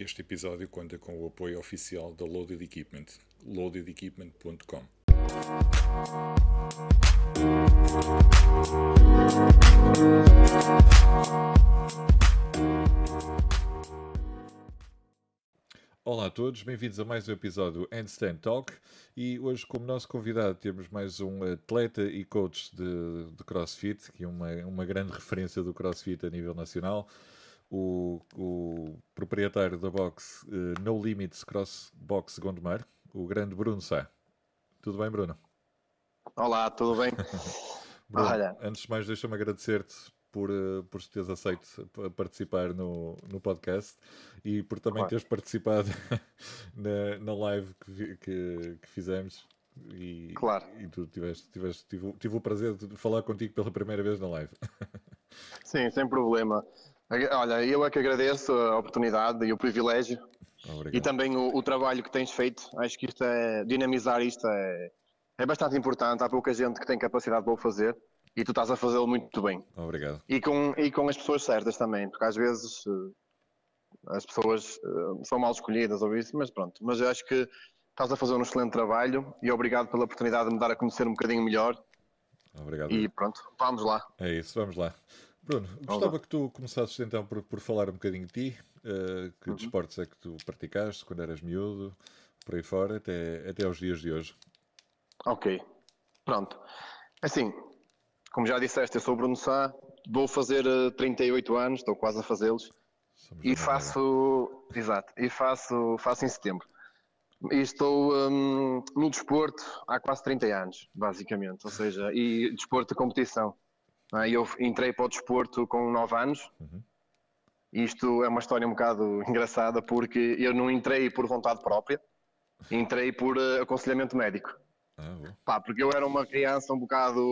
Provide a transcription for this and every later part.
Este episódio conta com o apoio oficial da Loaded Equipment, loadedequipment.com. Olá a todos, bem-vindos a mais um episódio Handstand Talk e hoje como nosso convidado temos mais um atleta e coach de, de CrossFit, que é uma, uma grande referência do CrossFit a nível nacional, o, o proprietário da box uh, No Limits Cross Box Gondomar, o grande Bruno Sá. Tudo bem, Bruno? Olá, tudo bem? Bruno, Olha. antes de mais, deixa-me agradecer-te por, uh, por teres aceito participar no, no podcast e por também claro. teres participado na, na live que, que, que fizemos. E, claro. E tu tiveste, tiveste, tive, tive o prazer de falar contigo pela primeira vez na live. Sim, sem problema. Olha, eu é que agradeço a oportunidade e o privilégio Obrigado. e também o, o, trabalho que tens feito. Acho que isto é dinamizar isto é, é bastante importante. Há pouca gente que tem capacidade para o fazer e tu estás a fazê-lo muito bem. Obrigado. E com, e com as pessoas certas também, porque às vezes eh, as pessoas eh, são mal escolhidas ou isso, mas pronto. Mas eu acho que estás a fazer um excelente trabalho e obrigado pela oportunidade de me dar a conhecer um bocadinho melhor. Obrigado. E pronto, vamos lá. É isso, vamos lá. Bruno, gostava que tu começasses então por, por falar um bocadinho de ti, uh, que uhum. desportos é que tu praticaste quando eras miúdo, por aí fora, até, até aos dias de hoje. Ok, pronto. Assim, como já disseste, eu sou o Bruno Sá, vou fazer 38 eh, anos, estou quase a fazê-los, e faço, exato, e faço, faço em setembro. E estou um, no desporto há quase 30 anos, basicamente, ou seja, e desporto de competição. Ah, eu entrei para o desporto com 9 anos. Uhum. Isto é uma história um bocado engraçada porque eu não entrei por vontade própria, entrei por uh, aconselhamento médico. Ah, pá, porque eu era uma criança um bocado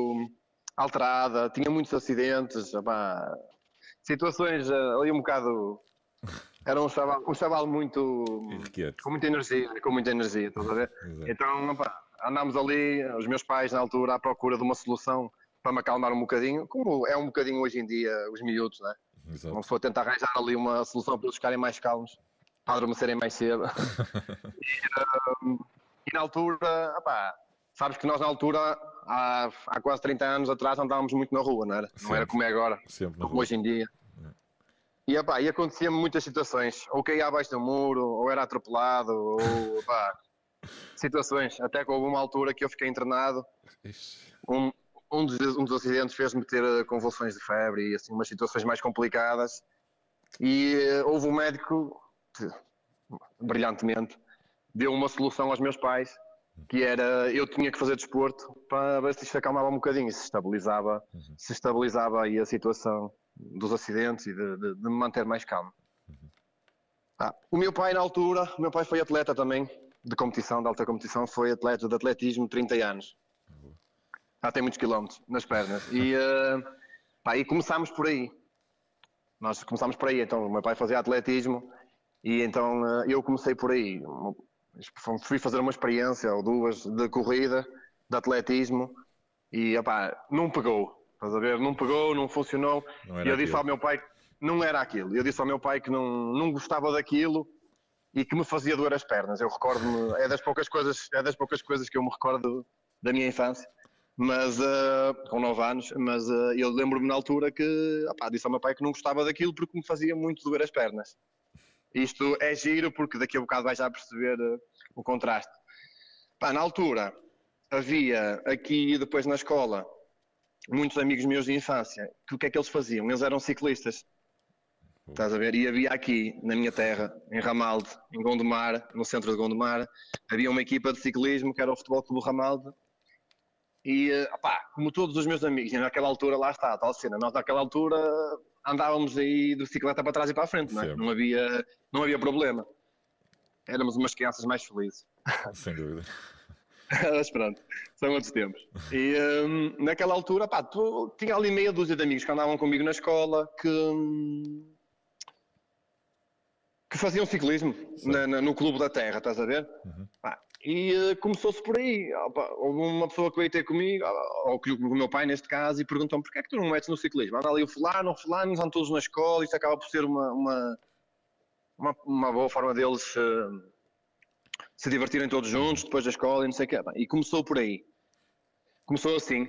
alterada, tinha muitos acidentes, pá, situações uh, ali um bocado. Era um chaval, um chaval muito. com muita energia, com muita energia, estás a ver? Então, pá, andámos ali, os meus pais na altura, à procura de uma solução para me acalmar um bocadinho, como é um bocadinho hoje em dia os miúdos, né? Exato. Uma pessoa tenta arranjar ali uma solução para eles ficarem mais calmos, para adormecerem mais cedo. e, um, e, na altura, opá, sabes que nós na altura, há, há quase 30 anos atrás, andávamos muito na rua, não era? Sempre. Não era como é agora, como hoje em dia. É. E, opá, e acontecia-me muitas situações, ou caía abaixo do muro, ou era atropelado, ou opá, situações, até que houve uma altura que eu fiquei internado. Um, um dos, um dos acidentes fez-me ter eh, convulsões de febre e assim umas situações mais complicadas e uh, houve um médico brilhantemente deu uma solução aos meus pais que era eu tinha que fazer desporto para ver se isto acalmava um bocadinho e se estabilizava uhum. se estabilizava aí a situação dos acidentes e de, de, de me manter mais calmo uhum. ah, o meu pai na altura o meu pai foi atleta também de competição de alta competição foi atleta de atletismo 30 anos já tem muitos quilómetros nas pernas. E, uh, pá, e começámos por aí. Nós começámos por aí. Então, o meu pai fazia atletismo e então uh, eu comecei por aí. Fui fazer uma experiência ou duas de corrida, de atletismo e opá, não pegou. Estás a ver? Não pegou, não funcionou. Não e eu disse aquilo. ao meu pai que não era aquilo. Eu disse ao meu pai que não, não gostava daquilo e que me fazia doer as pernas. Eu recordo-me, é das poucas coisas, é das poucas coisas que eu me recordo da minha infância mas uh, com 9 anos, mas uh, eu lembro-me na altura que opá, disse ao meu pai que não gostava daquilo porque me fazia muito doer as pernas. Isto é giro porque daqui a bocado vais já perceber uh, o contraste. Pá, na altura havia aqui depois na escola muitos amigos meus de infância que o que é que eles faziam? Eles eram ciclistas. Estás a ver? E havia aqui, na minha terra, em Ramalde, em Gondomar, no centro de Gondomar, havia uma equipa de ciclismo que era o Futebol Clube Ramalde e, eh, opá, como todos os meus amigos, naquela altura, lá está, a tal cena, nós naquela altura andávamos aí de bicicleta para trás e para a frente, não, é? não, havia, não havia problema. Éramos umas crianças mais felizes. Sem dúvida. Mas pronto, são outros tempos. E um, naquela altura, pá, tu, tinha ali meia dúzia de amigos que andavam comigo na escola que, hum, que faziam ciclismo na, na, no Clube da Terra, estás a ver? Uhum. Pá, e uh, começou-se por aí. Houve uma pessoa que veio ter comigo, ou que o meu pai neste caso, e perguntou-me porquê é que tu não metes no ciclismo? Anda ali o fulano, o fulano, estão todos na escola, isto acaba por ser uma, uma, uma, uma boa forma deles uh, se divertirem todos juntos depois da escola e não sei o quê. E começou por aí. Começou assim.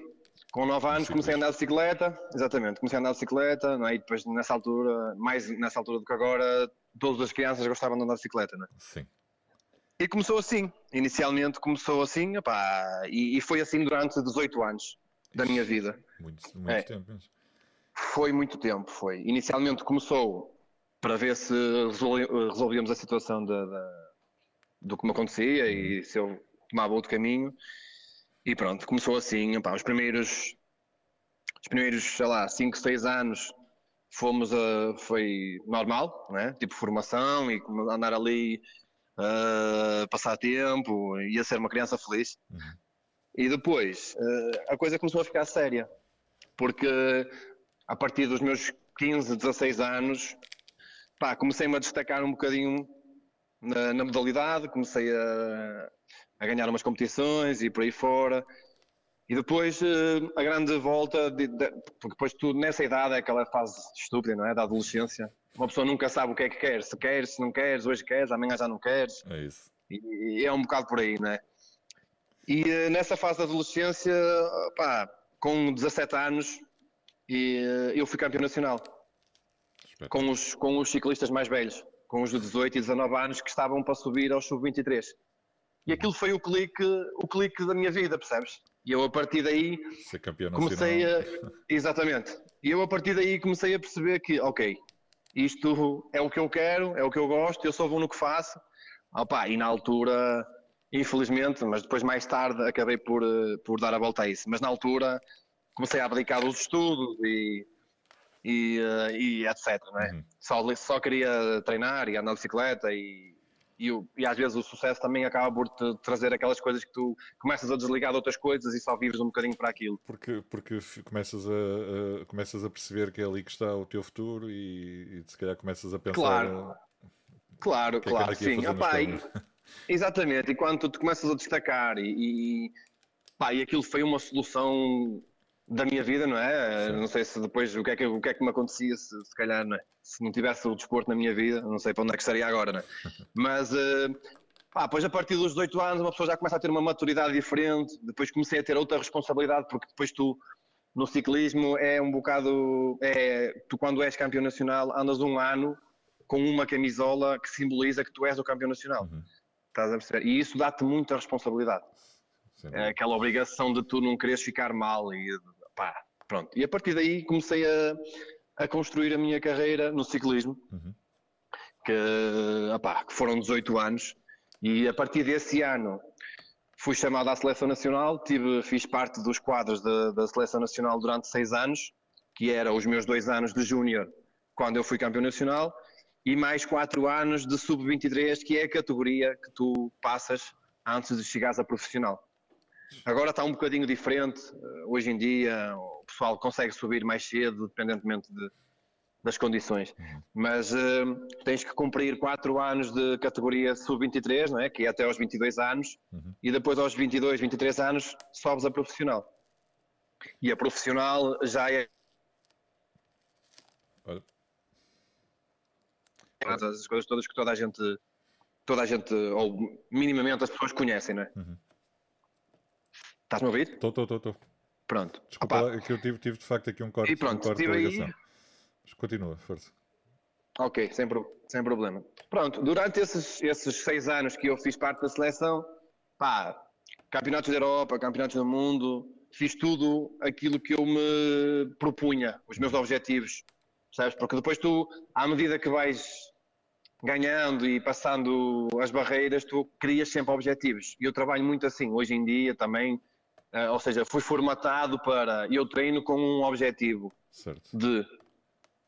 Com 9 anos comecei a andar de bicicleta, exatamente, comecei a andar de bicicleta, não é? e depois nessa altura, mais nessa altura do que agora, todas as crianças gostavam de andar de bicicleta, não é? Sim. E começou assim, inicialmente começou assim, opá, e, e, foi assim durante 18 anos da minha vida. Muito, muito é. tempo. Foi muito tempo, foi. Inicialmente começou para ver se resolvíamos a situação do que me acontecia uhum. e se eu tomava outro caminho. E pronto, começou assim, opá, os primeiros, os primeiros, sei lá, 5, 6 anos fomos a, foi normal, né? tipo formação e andar ali uh, passar tempo, ia ser uma criança feliz. Uhum. E depois uh, a coisa começou a ficar séria, porque a partir dos meus 15, 16 anos, pá, comecei-me a destacar um bocadinho na, na modalidade, comecei a, a, ganhar umas competições e por aí fora. E depois uh, a grande volta, de, de, porque depois tu nessa idade é aquela fase estúpida, não é? Da adolescência, uma pessoa nunca sabe o que é que quer, se quer, se não queres, hoje queres, amanhã já não queres. É isso. E, e é um bocado por aí, não é? E uh, nessa fase da adolescência, pá, com 17 anos, e, uh, eu fui campeão nacional. Com os, com os ciclistas mais velhos, com os de 18 e 19 anos que estavam para subir ao sub-23. E aquilo foi o clique, o clique da minha vida, percebes? E eu a partir daí comecei a. Exatamente. E eu a partir daí comecei a perceber que, ok, isto é o que eu quero, é o que eu gosto, eu só vou no que faço. Opa, e na altura, infelizmente, mas depois mais tarde acabei por, eh, por dar a volta a isso. Mas na altura comecei a abdicar dos estudos e, e, eh, e etc. Né? Uhum. Só, só queria treinar e andar de bicicleta e, e, e, às vezes o sucesso também acaba por te trazer aquelas coisas que tu começas a desligar de outras coisas e só vives um bocadinho para aquilo. Porque, porque começas, a, a começas a perceber que é ali que está o teu futuro e, e se calhar começas a pensar. Claro, claro, é claro, sim. Opa, e, exatamente, e quando tu começas a destacar e, e, pá, e aquilo foi uma solução da minha vida, não é? Sim. Não sei se depois o que é que, o que, é que me acontecia se, se calhar, não é? se não tivesse o desporto na minha vida, não sei para onde é que estaria agora, não é? Mas, uh, pá, depois a partir dos 18 anos uma pessoa já começa a ter uma maturidade diferente, depois comecei a ter outra responsabilidade, porque depois tu, no ciclismo, é um bocado, é, tu quando és campeão nacional andas um ano com uma camisola que simboliza que tu és o campeão nacional. Uhum. Estás a perceber? E isso dá-te muita responsabilidade. Sim. É aquela obrigação de tu não quereres ficar mal e pá, pronto. E a partir daí comecei a, a construir a minha carreira no ciclismo, uhum. que, opá, que foram 18 anos, e a partir desse ano fui chamado à Seleção Nacional, tive, fiz parte dos quadros da, da Seleção Nacional durante seis anos, que era os meus dois anos de júnior, quando eu fui campeão nacional, e mais quatro anos de sub-23, que é a categoria que tu passas antes de chegares a profissional. Agora está um bocadinho diferente. Eh, hoje em dia o pessoal consegue subir mais cedo, dependentemente de, das condições. Mas uh, tens que cumprir 4 anos de categoria sub-23, não é? que é até aos 22 anos, uhum. e depois aos 22, 23 anos sobes a profissional. E a profissional já é. Olha. As coisas todas que toda a gente, toda a gente, ou minimamente as pessoas conhecem, não é? Uhum. Estás-me a ouvir? Estou, estou, estou. Pronto. Desculpa, lá, que eu tive, tive de facto aqui um corte, e pronto, um corte de ligação. Aí... Mas continua, força. Ok, sem, sem problema. Pronto, durante esses, esses seis anos que eu fiz parte da seleção, pá, campeonatos da Europa, campeonatos do mundo, fiz tudo aquilo que eu me propunha, os meus objetivos, sabes? Porque depois tu, à medida que vais ganhando e passando as barreiras, tu crias sempre objetivos. E eu trabalho muito assim, hoje em dia também, uh, ou seja, fui formatado para, eu treino com um objetivo certo. de,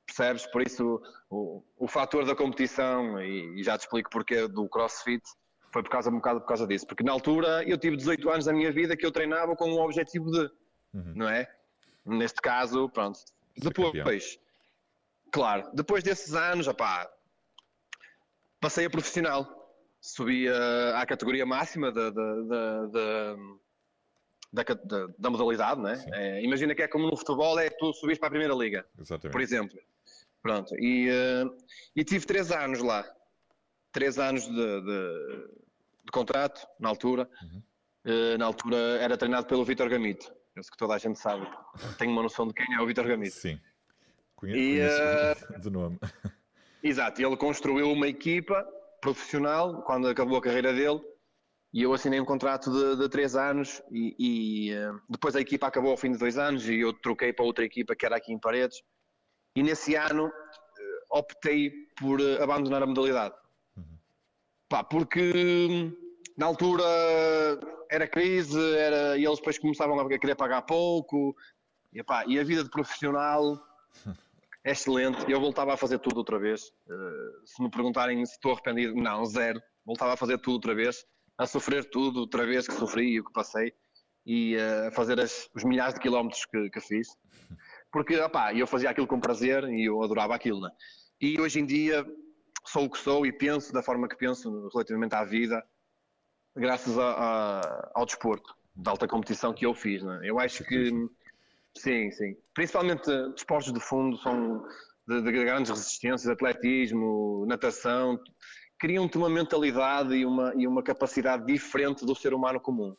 percebes? Por isso o, o fator da competição, e, e já te explico porque do crossfit, foi por causa, um bocado por causa disso. Porque na altura eu tive 18 anos da minha vida que eu treinava com um objetivo de, uhum. não é? Neste caso, pronto. Ser depois, campeão. claro, depois desses anos, opá, passei a profissional. Subi a, à categoria máxima da, da, da, da, da modalidade, né? É, imagina que é como no futebol, é tu subis para a primeira liga, Exatamente. por exemplo. Pronto, e, uh, e tive três anos lá. três anos de, de, de contrato, na altura. Uhum. Uh, na altura era treinado pelo Vitor Gamito. Penso que toda a gente sabe. Tenho uma noção de quem é o Vitor Gamito. Sim. Conheço, e, conheço uh, de nome. Exato, ele construiu uma equipa profissional quando acabou a carreira dele e eu assinei um contrato de, de três anos e, e uh, depois a equipa acabou ao fim de dois anos e eu troquei para outra equipa que era aqui em Paredes e nesse ano uh, optei por uh, abandonar a modalidade. Uhum. Pá, porque hum, na altura era crise era, e eles depois começavam a querer pagar pouco e, pá, e a vida de profissional é excelente. Eu voltava a fazer tudo outra vez. Se me perguntarem se estou arrependido, não, zero. Voltava a fazer tudo outra vez, a sofrer tudo outra vez que sofri e o que passei e uh, a fazer as, os milhares de quilómetros que, que fiz. Porque, opá, eu fazia aquilo com prazer e eu adorava aquilo, né? E hoje em dia sou o que sou e penso da forma que penso relativamente à vida, graças a, a, ao desporto de alta competição que eu fiz, né? Eu acho que Sim, sim. Principalmente desportos de fundo são de, de grandes resistências, atletismo, natação, criam-te uma mentalidade e uma, e uma capacidade diferente do ser humano comum.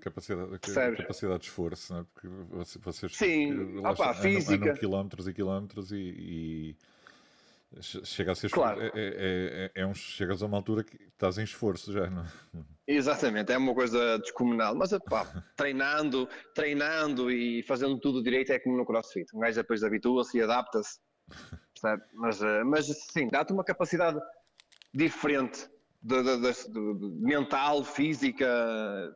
Capacidade, capacidade de esforço, não é? Porque vocês Sim, opa, andam, física. andam quilómetros e quilómetros e, e Chega a ser claro. é, é, é, é um, chegas a uma altura que estás em esforço já, não é? Exatamente, é uma coisa descomunal. Mas pá, treinando, treinando e fazendo tudo direito é como no crossfit. Um gajo depois habitua-se e adapta-se. Mas, eh, mas sim, dá-te uma capacidade diferente de, de, de, mental, física,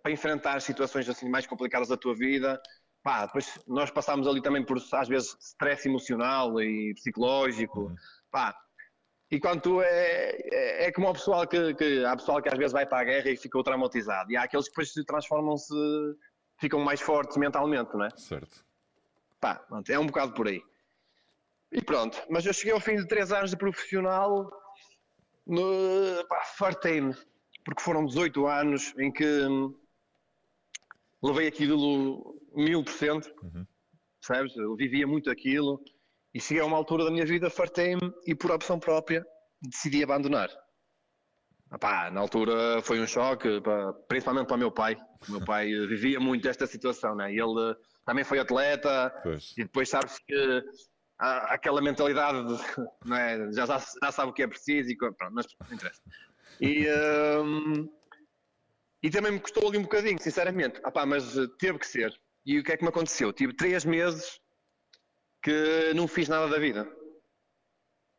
para enfrentar situações assim mais complicadas da tua vida. Pá, depois nós passámos ali também por às vezes stress emocional e psicológico. Uhum pá. E quando tu é, é, é como o pessoal que, que há pessoal que às vezes vai para a guerra e ficou traumatizado, e há aqueles que depois se transformam-se, ficam mais fortes mentalmente, não é? Certo. Pá, é um bocado por aí. E pronto, mas eu cheguei ao fim de três anos de profissional, no, pá, fartei-me, porque foram 18 anos em que levei aquilo mil por cento, uhum. sabes? Eu vivia muito aquilo e cheguei a uma altura da minha vida, fartei-me e por opção própria decidi abandonar. Epá, na altura foi um choque, principalmente para o meu pai. O meu pai vivia muito esta situação, né? ele também foi atleta pois. e depois sabes que há aquela mentalidade, não é? já, já sabe o que é preciso e pronto, mas não interessa. E, um, e também me custou ali um bocadinho, sinceramente. Epá, mas teve que ser. E o que é que me aconteceu? Tive três meses que não fiz nada da vida.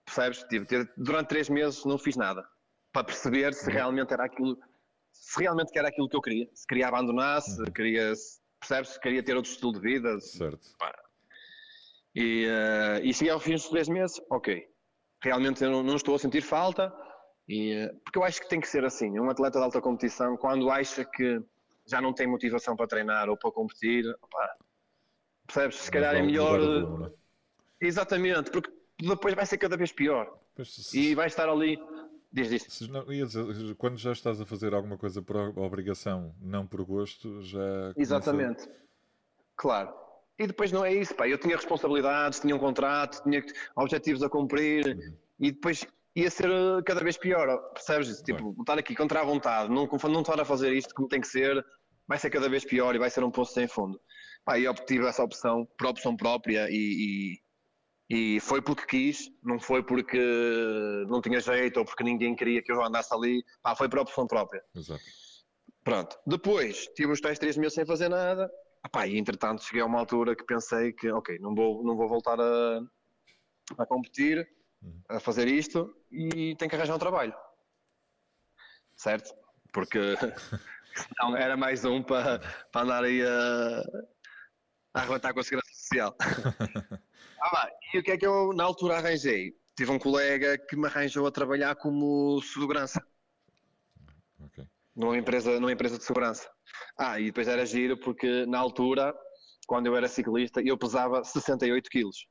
Percebes? Tive, durante três meses não fiz nada. Para perceber se realmente era aquilo, se realmente era aquilo que eu queria. Se queria abandonar, se uhum. queria, percebes? Se queria ter outro estilo de vida. Certo. E, uh, e cheguei ao fim dos três meses, ok. Realmente eu não, não estou a sentir falta. E, uh, porque eu acho que tem que ser assim. Um atleta de alta competição, quando acha que já não tem motivação para treinar ou para competir, opa, Percebes? Se calhar é melhor. Eh, exatamente, porque depois vai ser cada vez pior. E vai estar ali. Diz, diz. Não, dizer, quando já estás a fazer alguma coisa por obrigação, não por gosto, já. Exatamente. Começa... Claro. E depois não é isso, pá. Eu tinha responsabilidades, tinha um contrato, tinha objetivos a cumprir uhum. e depois ia ser eh, cada vez pior, percebes? Tipo, estar aqui contra a vontade, não, não estar a fazer isto como tem que ser, vai ser cada vez pior e vai ser um poço sem fundo. Pá, e obtive essa opção por opção própria e, e, e, foi porque quis, não foi porque não tinha jeito ou porque ninguém queria que eu andasse ali, pá, foi por opção própria. Exato. Pronto, depois tive os tais três meses sem fazer nada, Epá, e entretanto cheguei a uma altura que pensei que, ok, não vou, não vou voltar a, a competir, a fazer isto e tenho que arranjar um trabalho. Certo? Porque senão era mais um para, para andar aí a, a arrebentar com a segurança social. ah, e o que é que eu na altura arranjei? Tive um colega que me arranjou a trabalhar como segurança. Okay. Numa, empresa, numa empresa de segurança. Ah, e depois era giro porque na altura, quando eu era ciclista, eu pesava 68 quilos.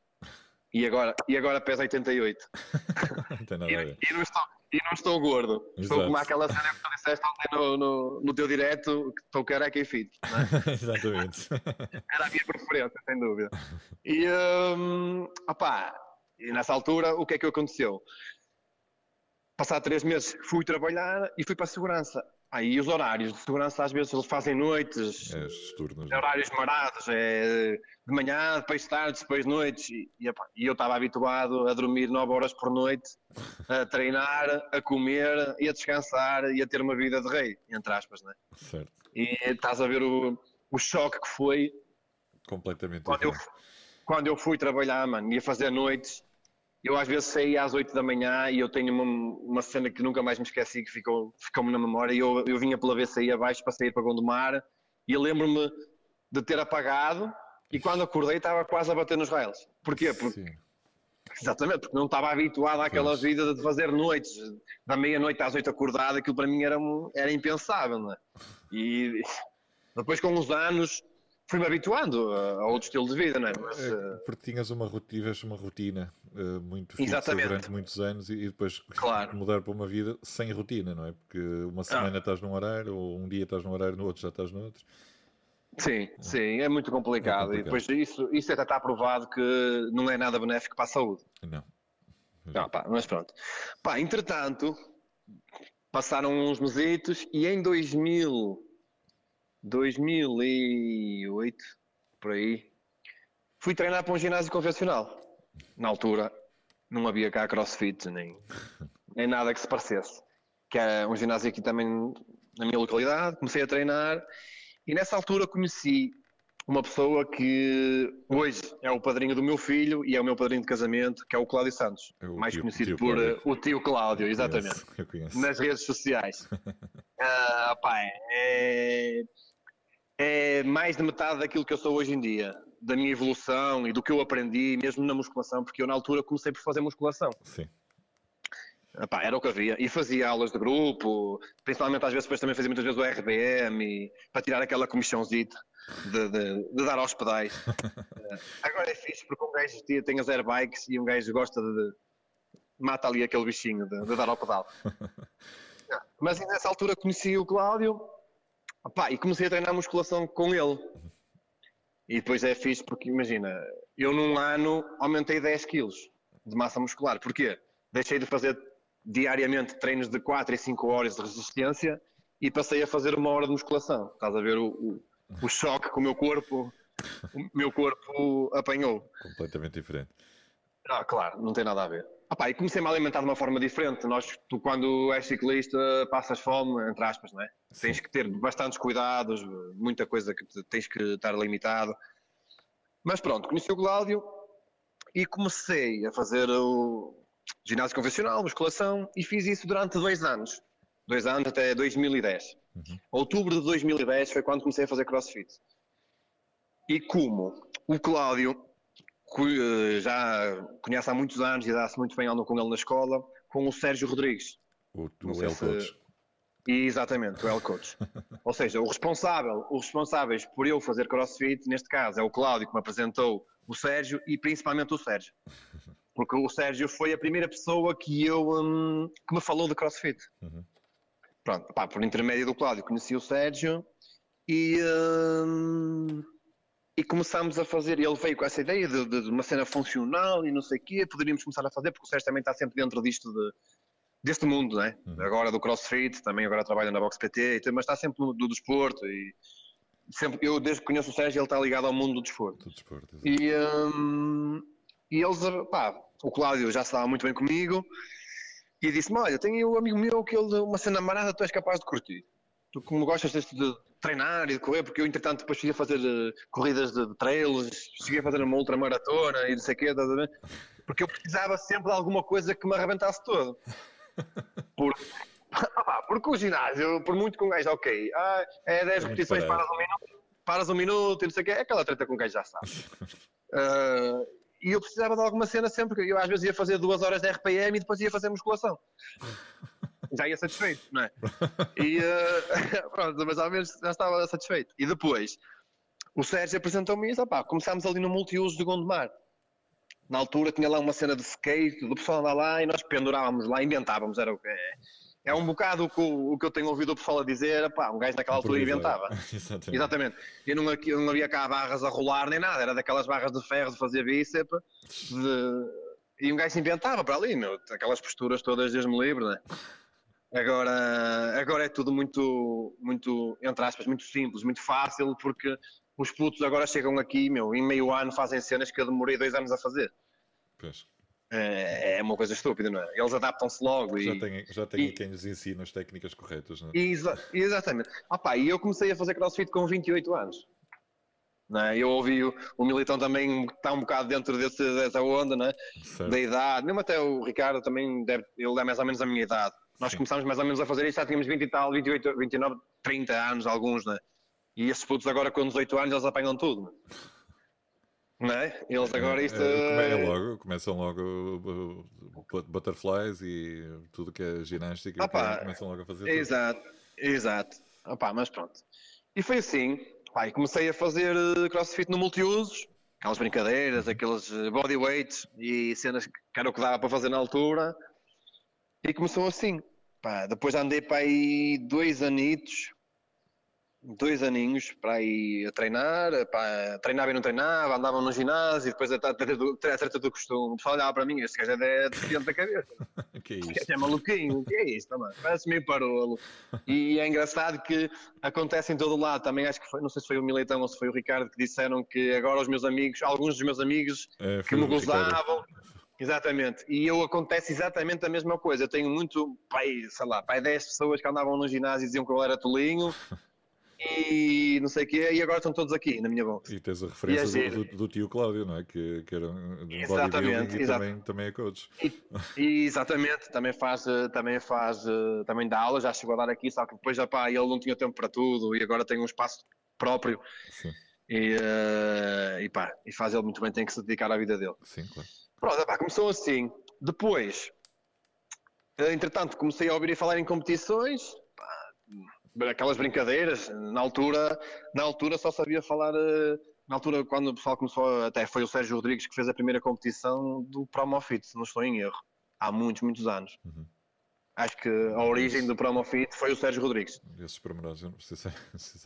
E agora, e agora pesa 88. não. E, e não estou, e não estou gordo. Exato. Estou como aquela cena que tu disseste ontem no, no, no teu direto, que estou careca e fit. É? Exatamente. Era a minha preferência, sem dúvida. E, um, opá, e nessa altura, o que é que aconteceu? passado três meses, fui trabalhar e fui para a segurança. Aí os horários de segurança às vezes eles fazem noites, É, os turnos. né? horários marados, é de manhã, depois tarde, depois noites. E, e, e eu estava habituado a dormir nove horas por noite, a treinar, a comer e a descansar e a ter uma vida de rei, entre aspas, né? Certo. E estás a ver o, o choque que foi Completamente quando eu, quando eu fui trabalhar, mano, ia fazer noites. Eu às vezes saía às 8 da manhã e eu tenho uma, uma cena que nunca mais me esqueci, que ficou- ficou-me na memória. E eu, eu vinha pela VCI abaixo para sair para Gondomar e eu lembro-me de ter apagado e quando acordei estava quase a bater nos rails. Porquê? Porque, Sim. exatamente, porque não estava habituado àquela Pois. vida de fazer noites, da meia-noite às 8 acordado, aquilo para mim era, era impensável. Não é? E depois com os anos fui-me habituando a, outro estilo de vida, não é? Mas, eh, É, porque tinhas uma, ro- tiveste uma rotina eh, muito fixa durante muitos anos e, e depois Claro. mudar para uma vida sem rotina, não é? Porque uma semana estás num horário, ou um dia estás num horário, no outro já estás no outro. Sim, sim, é muito complicado. É E complicado. depois isso, isso até está provado que não é nada benéfico para a saúde. Não. Não, pá, mas pronto. Pá, entretanto, passaram uns mesitos e em 2000, 2008, por aí, fui treinar para um ginásio convencional. Na altura, não havia cá crossfit, nem, nem nada que se parecesse. Que é um ginásio aqui também na minha localidade. Comecei a treinar e nessa altura conheci uma pessoa que hoje é o padrinho do meu filho e é o meu padrinho de casamento, que é o Cláudio Santos, É mais tio- conhecido tio por Cláudio. o tio Cláudio, exatamente, Eu conheço. nas redes sociais. Ah, pá, é, é mais de metade daquilo que eu sou hoje em dia, da minha evolução e do que eu aprendi, mesmo na musculação, porque eu na altura comecei por fazer musculação. Sim. Epá, era o que havia. E fazia aulas de grupo, principalmente às vezes depois também fazia muitas vezes o RBM e, para tirar aquela comissãozita de, de- de dar aos pedais. Agora é fixe porque um gajo tem- as airbikes e um gajo gosta de. mata ali aquele bichinho de, de dar ao pedal. Mas nessa altura conheci o Cláudio epá, e comecei a treinar musculação com ele. E depois é fixe porque imagina, eu num ano aumentei 10 quilos de massa muscular. Porquê? Deixei de fazer diariamente treinos de 4 e 5 horas de resistência e passei a fazer uma hora de musculação. Estás a ver o, o, o choque que o meu corpo, o meu corpo apanhou. Completamente diferente. Ah, claro, não tem nada a ver. Ah, pá, e comecei-me a alimentar de uma forma diferente. Nós, tu, quando és ciclista, passas fome, entre aspas, não é? Tens que ter bastantes cuidados, muita coisa que te- tens que estar limitado. Mas pronto, conheci o Cláudio e comecei a fazer o ginásio convencional, musculação, e fiz isso durante dois anos. Dois anos até 2010. Uhum. Outubro de 2010 foi quando comecei a fazer crossfit. E como o Cláudio já conhece há muitos anos e dá-se muito bem andam com ele na escola, com o Sérgio Rodrigues. O, o El se- exatamente, o L Coach. Ou seja, o responsável, os responsáveis por eu fazer crossfit, neste caso, é o Cláudio que me apresentou o Sérgio e principalmente o Sérgio. Porque o Sérgio foi a primeira pessoa que eu hum, que me falou de crossfit. Uhum. Pronto, pá, por intermédio do Cláudio conheci o Sérgio e, hum, e começámos a fazer. Ele veio com essa ideia de, de- de uma cena funcional e não sei o quê, poderíamos começar a fazer, porque o Sérgio também está sempre dentro disto de, deste mundo, né? Uhum. Agora do CrossFit, também agora trabalha na Box PT, mas está sempre no do desporto e sempre, eu desde que conheço o Sérgio ele está ligado ao mundo do desporto. Do desporto. E, hum, e eles, pá, o Cláudio já se dava muito bem comigo e disse-me: Olha, tenho um amigo meu que ele, uma cena marada, tu és capaz de curtir. Tu, como gostas deste de treinar e de correr, porque eu, entretanto, depois cheguei a fazer eh, corridas de, de trails, cheguei a fazer uma ultramaratona e não sei o quê, porque eu precisava sempre de alguma coisa que me arrebentasse todo. Porque, pá, porque o ginásio, por muito que um gajo, ok, ah, é 10 É muito repetições, paras um minuto, paras um minuto e não sei o quê, é aquela treta que um gajo já sabe. Ah, e eu precisava de alguma cena sempre, eu às vezes ia fazer duas horas de RPM e depois ia fazer musculação. Já ia satisfeito, não é? E ah, pronto, mas ao menos já estava satisfeito. E depois, o Sérgio apresentou-me isso, opá, começámos ali no multiuso de Gondomar. Na altura tinha lá uma cena de skate, do pessoal andar lá e nós pendurávamos lá, inventávamos, era o que é. É um bocado o que, o, que eu tenho ouvido o pessoal a dizer, um gajo naquela altura Improvisar. inventava. Exatamente. Exatamente. E não, não havia cá barras a rolar nem nada, era daquelas barras de ferro de fazer bíceps. De... e um gajo se inventava para ali, meu, aquelas posturas todas Deus me livre, né? Agora, agora é tudo muito, muito, entre aspas, muito simples, muito fácil, porque os putos agora chegam aqui, meu, em meio ano fazem cenas que eu demorei dois anos a fazer. Pois. É, é uma coisa estúpida, não é? Eles adaptam-se logo. Já e, tem, já tem e, quem lhes ensina as técnicas corretas, não é? Exa exatamente. Ah, pá, e eu comecei a fazer crossfit com 28 anos. Não é? Eu ouvi o, o Militão também está um bocado dentro desse, dessa onda, não é? da idade. Mesmo até o Ricardo também, deve, ele é mais ou menos a minha idade. Nós Sim. começámos mais ou menos a fazer isso, já tínhamos 20 e tal, 28, 29, 30 anos, alguns, né? E esses putos agora com 18 anos eles apanham tudo. Não é? Eles agora isto. É, é logo, começam logo butterflies e tudo que é ginástica, Opa, começam logo a fazer. Exato, tudo. exato. Opa, mas pronto. E foi assim. Pai, comecei a fazer eh, crossfit no multiusos, aquelas brincadeiras, uhum. aqueles bodyweights e cenas que era o que dava para fazer na altura. E começou assim. Pá, depois andei para aí dois anitos, dois aninhos para ir a treinar, pá, treinava e não treinava, andava no ginásio, e depois a treta do, costume. O pessoal olhava para mim, este gajo é deficiente da cabeça. que é isso? Este é maluquinho, o que é isto? Também? Parece meio parolo. E é engraçado que acontece em todo o lado. Também acho que foi, não sei se foi o Militão ou se foi o Ricardo que disseram que agora os meus amigos, alguns dos meus amigos é, que me gozavam. Exatamente, e eu acontece exatamente a mesma coisa. Eu tenho muito, pai, sei lá, pai 10 pessoas que andavam no ginásio e diziam que eu era tolinho, e não sei o quê, e agora estão todos aqui na minha box. E tens a referência do, do, do, tio Cláudio, não é? Que, que era um exatamente, e também, também é coach. E, e, exatamente, também faz, também faz, também dá aula, já chegou a dar aqui, só que depois já pá, ele não tinha tempo para tudo e agora tem um espaço próprio. Sim. E, uh, e pá, e faz ele muito bem, tem que se dedicar à vida dele. Sim, claro. Pronto, pá, começou assim. Depois, eh, entretanto, comecei a ouvir e falar em competições, aquelas brincadeiras, na altura, na altura só sabia falar, eh, na altura quando o pessoal começou, até foi o Sérgio Rodrigues que fez a primeira competição do Promofit, se não estou em erro, há muitos, muitos anos. Uhum. Acho que a origem do Promofit foi o Sérgio Rodrigues. Esses pormenores, eu não sei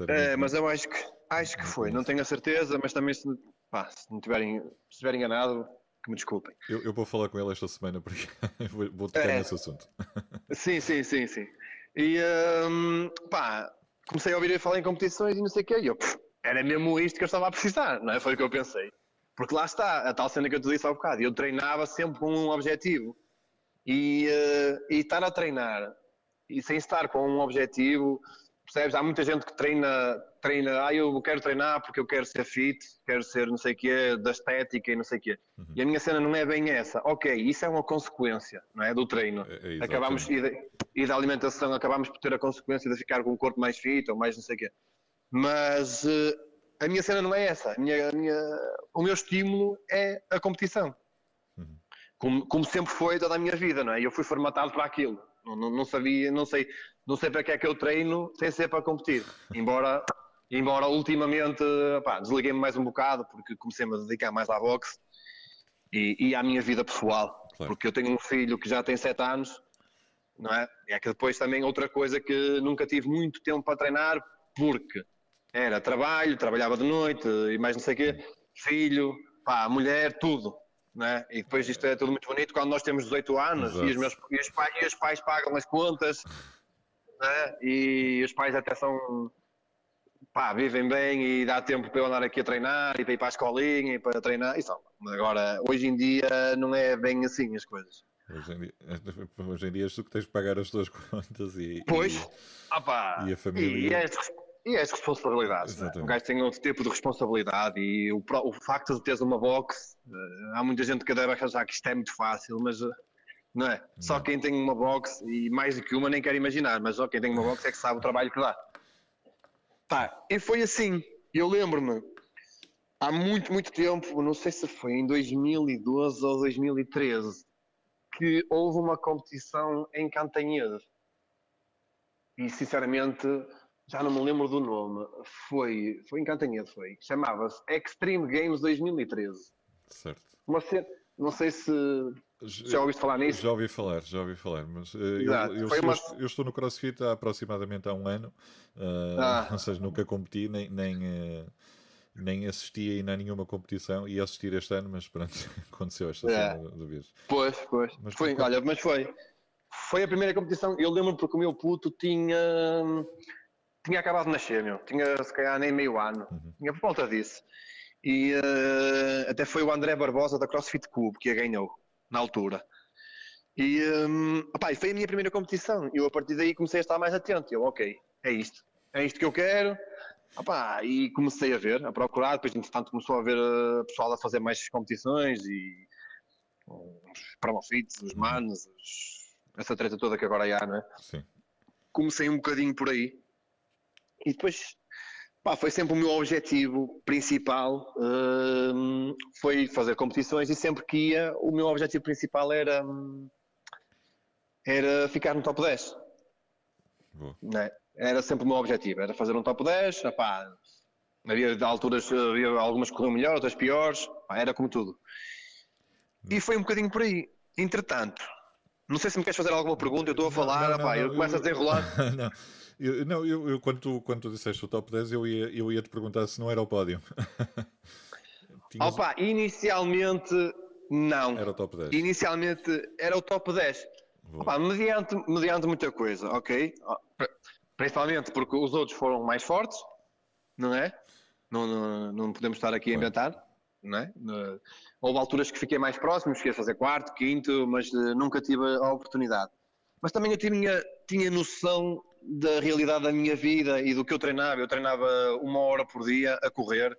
É, mas eu acho que, acho que foi, não tenho a certeza, mas também se, pá, se não tiverem, se enganado, que me desculpem. Eu, eu, vou falar com ele esta semana porque vou tocar é, nesse assunto. Sim, sim, sim, sim. E um, pá, comecei a ouvir falar em competições e não sei o quê. E eu, pff, era mesmo isto que eu estava a precisar, não é? Foi o que eu pensei. Porque lá está, a tal cena que eu te disse há bocado. Eu treinava sempre com um objetivo. E, uh, e estar a treinar e sem estar com um objetivo, percebes? Há muita gente que treina, treina, ah, eu quero treinar porque eu quero ser fit, quero ser não sei o quê, da estética e não sei o quê. Uhum. E a minha cena não é bem essa. Ok, isso é uma consequência, não é? Do treino. É, é Acabamos, e, de, e da alimentação acabamos por ter a consequência de ficar com o corpo mais fit ou mais não sei o quê. Mas uh, a minha cena não é essa. A minha, a minha, o meu estímulo é a competição. Uhum. Como, como sempre foi toda a minha vida, não é? Eu fui formatado para aquilo. Não, não, não, sabia, não sei, não sei para que é que eu treino sem ser para competir. Embora, embora ultimamente desliguei-me mais um bocado porque comecei-me a dedicar mais à boxe e, e à minha vida pessoal. Claro. Porque eu tenho um filho que já tem 7 anos não é? É que depois também outra coisa que nunca tive muito tempo para treinar, porque era trabalho, trabalhava de noite e mais não sei o quê, filho, pá, mulher, tudo. É? E depois isto é tudo muito bonito quando nós temos 18 anos e os, meus, e, os pais, e os pais pagam as contas é? e os pais até são pá, vivem bem e dá tempo para eu andar aqui a treinar e para ir para a escolinha e para treinar. Isso, agora, hoje em dia não é bem assim as coisas. Hoje em, dia, hoje em dia és tu que tens de pagar as tuas contas e, pois, e, opa, e a família. E, é e as responsabilidades. Né? Um gajo tem outro tipo de responsabilidade e o, o facto de teres uma box, eh, há muita gente que deve achar que isto é muito fácil, mas eh, não é? Não. Só quem tem uma box, e mais do que uma nem quer imaginar, mas só quem tem uma box é que sabe o trabalho que dá. Tá, e foi assim. Eu lembro-me, há muito, muito tempo, não sei se foi em 2012 ou 2013, que houve uma competição em Cantanhede. E sinceramente já não me lembro do nome. Foi, foi em Cantanhede, foi. Chamava-se Extreme Games 2013. Certo. Uma cena, não sei se já ouviste falar nisso? Já ouvi falar, já ouvi falar, mas uh, eu, eu, uma... eu, estou no CrossFit há aproximadamente há um ano, uh, ah. ou seja, nunca competi, nem, nem, uh, nem assisti ainda a nenhuma competição e assistir este ano, mas pronto, aconteceu esta é. semana do vez. Pois, pois. Mas foi, olha, mas foi. Foi a primeira competição, eu lembro porque o meu puto tinha tinha acabado de nascer, meu. Tinha se calhar nem meio ano. Uhum. Tinha por volta disso. E uh, até foi o André Barbosa da CrossFit Club que a ganhou na altura. E, um, opa, foi a minha primeira competição. Eu a partir daí comecei a estar mais atento. Eu, ok, é isto. É isto que eu quero. Opa, e comecei a ver, a procurar. Depois, entretanto, começou a ver o eh, pessoal a fazer mais competições e os promofits, os uhum. manos, os, essa treta toda que agora há, não é? Sim. Comecei um bocadinho por aí. E depois, pá, foi sempre o meu objetivo principal, hum, foi fazer competições e sempre que ia, o meu objetivo principal era, hum, era ficar no top 10. Né? Era sempre o meu objetivo, era fazer um top 10, epá, havia alturas, havia algumas que corriam melhor, outras piores, epá, era como tudo. E foi um bocadinho por aí. Entretanto, não sei se me queres fazer alguma pergunta, eu estou a falar, não, não, epá, não, eu começo eu... a desenrolar. não. Eu, não, eu, eu, quando, tu, quando tu disseste o top 10, eu ia, eu ia te perguntar se não era o pódio. Tinhas... Opa, inicialmente não. Era o top 10. Inicialmente era o top 10. Opa, mediante, mediante muita coisa, ok? Principalmente porque os outros foram mais fortes, não é? Não, não, não podemos estar aqui a inventar, não é? Houve alturas que fiquei mais próximo, cheguei a fazer quarto, quinto, mas eh, nunca tive a oportunidade. Mas também eu tinha, tinha noção da realidade da minha vida e do que eu treinava. Eu treinava uma hora por dia a correr.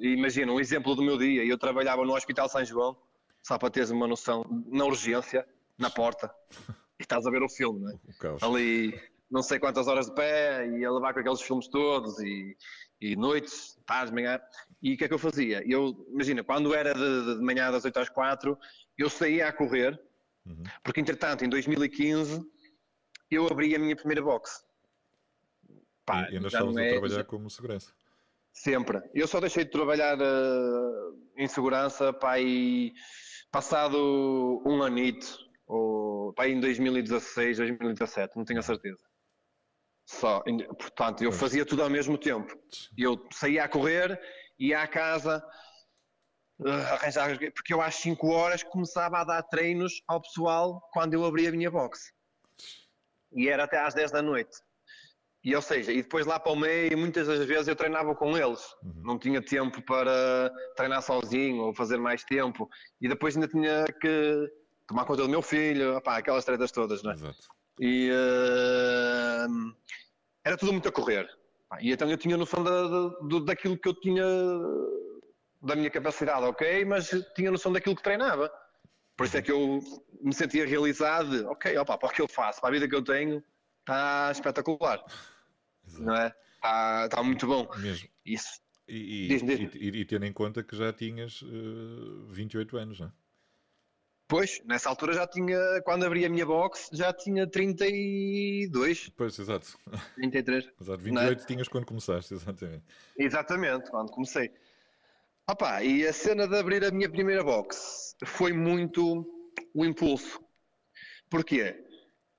imagina, um exemplo do meu dia. Eu trabalhava no Hospital São João, só para teres uma noção, na urgência, na porta. E estás a ver o filme, não é? Ali, não sei quantas horas de pé, e a levar com aqueles filmes todos, e, e noites, tarde, manhã. E o que é que eu fazia? Eu, imagina, quando era de, de manhã das 8 às 4, eu saía a correr, uhum. porque entretanto, em 2015 eu abri a minha primeira box. Pá, e ainda estavas é, a trabalhar como segurança? Sempre. Eu só deixei de trabalhar uh, em segurança pá, e passado um anito, ou pá, em 2016, 2017, não tenho a certeza. Só, portanto, eu fazia tudo ao mesmo tempo. Eu saía a correr, ia à casa, uh, arranjar, porque eu às 5 horas começava a dar treinos ao pessoal quando eu abria a minha box e era até às 10 da noite. E ou seja, e depois lá para o meio, muitas das vezes eu treinava com eles, uhum. não tinha tempo para treinar sozinho ou fazer mais tempo, e depois ainda tinha que tomar conta do meu filho, opá, aquelas tretas todas, não é? Exato. E uh, era tudo muito a correr. E então eu tinha noção da, da, daquilo que eu tinha, da minha capacidade, ok, mas tinha noção daquilo que treinava. Por isso é que eu me sentia realizado, ok, opa, para o que eu faço, para a vida que eu tenho, está espetacular. Exato. Não é? Está, está muito bom. Mesmo. Isso. E, diz, diz. E, e, tendo em conta que já tinhas uh, eh, 28 anos, não é? Pois, nessa altura já tinha, quando abri a minha box, já tinha 32. Pois, exato. 33. Exato, 28 é? tinhas quando começaste, exatamente. Exatamente, quando comecei. Opa, e a cena de abrir a minha primeira box foi muito o impulso. Porquê?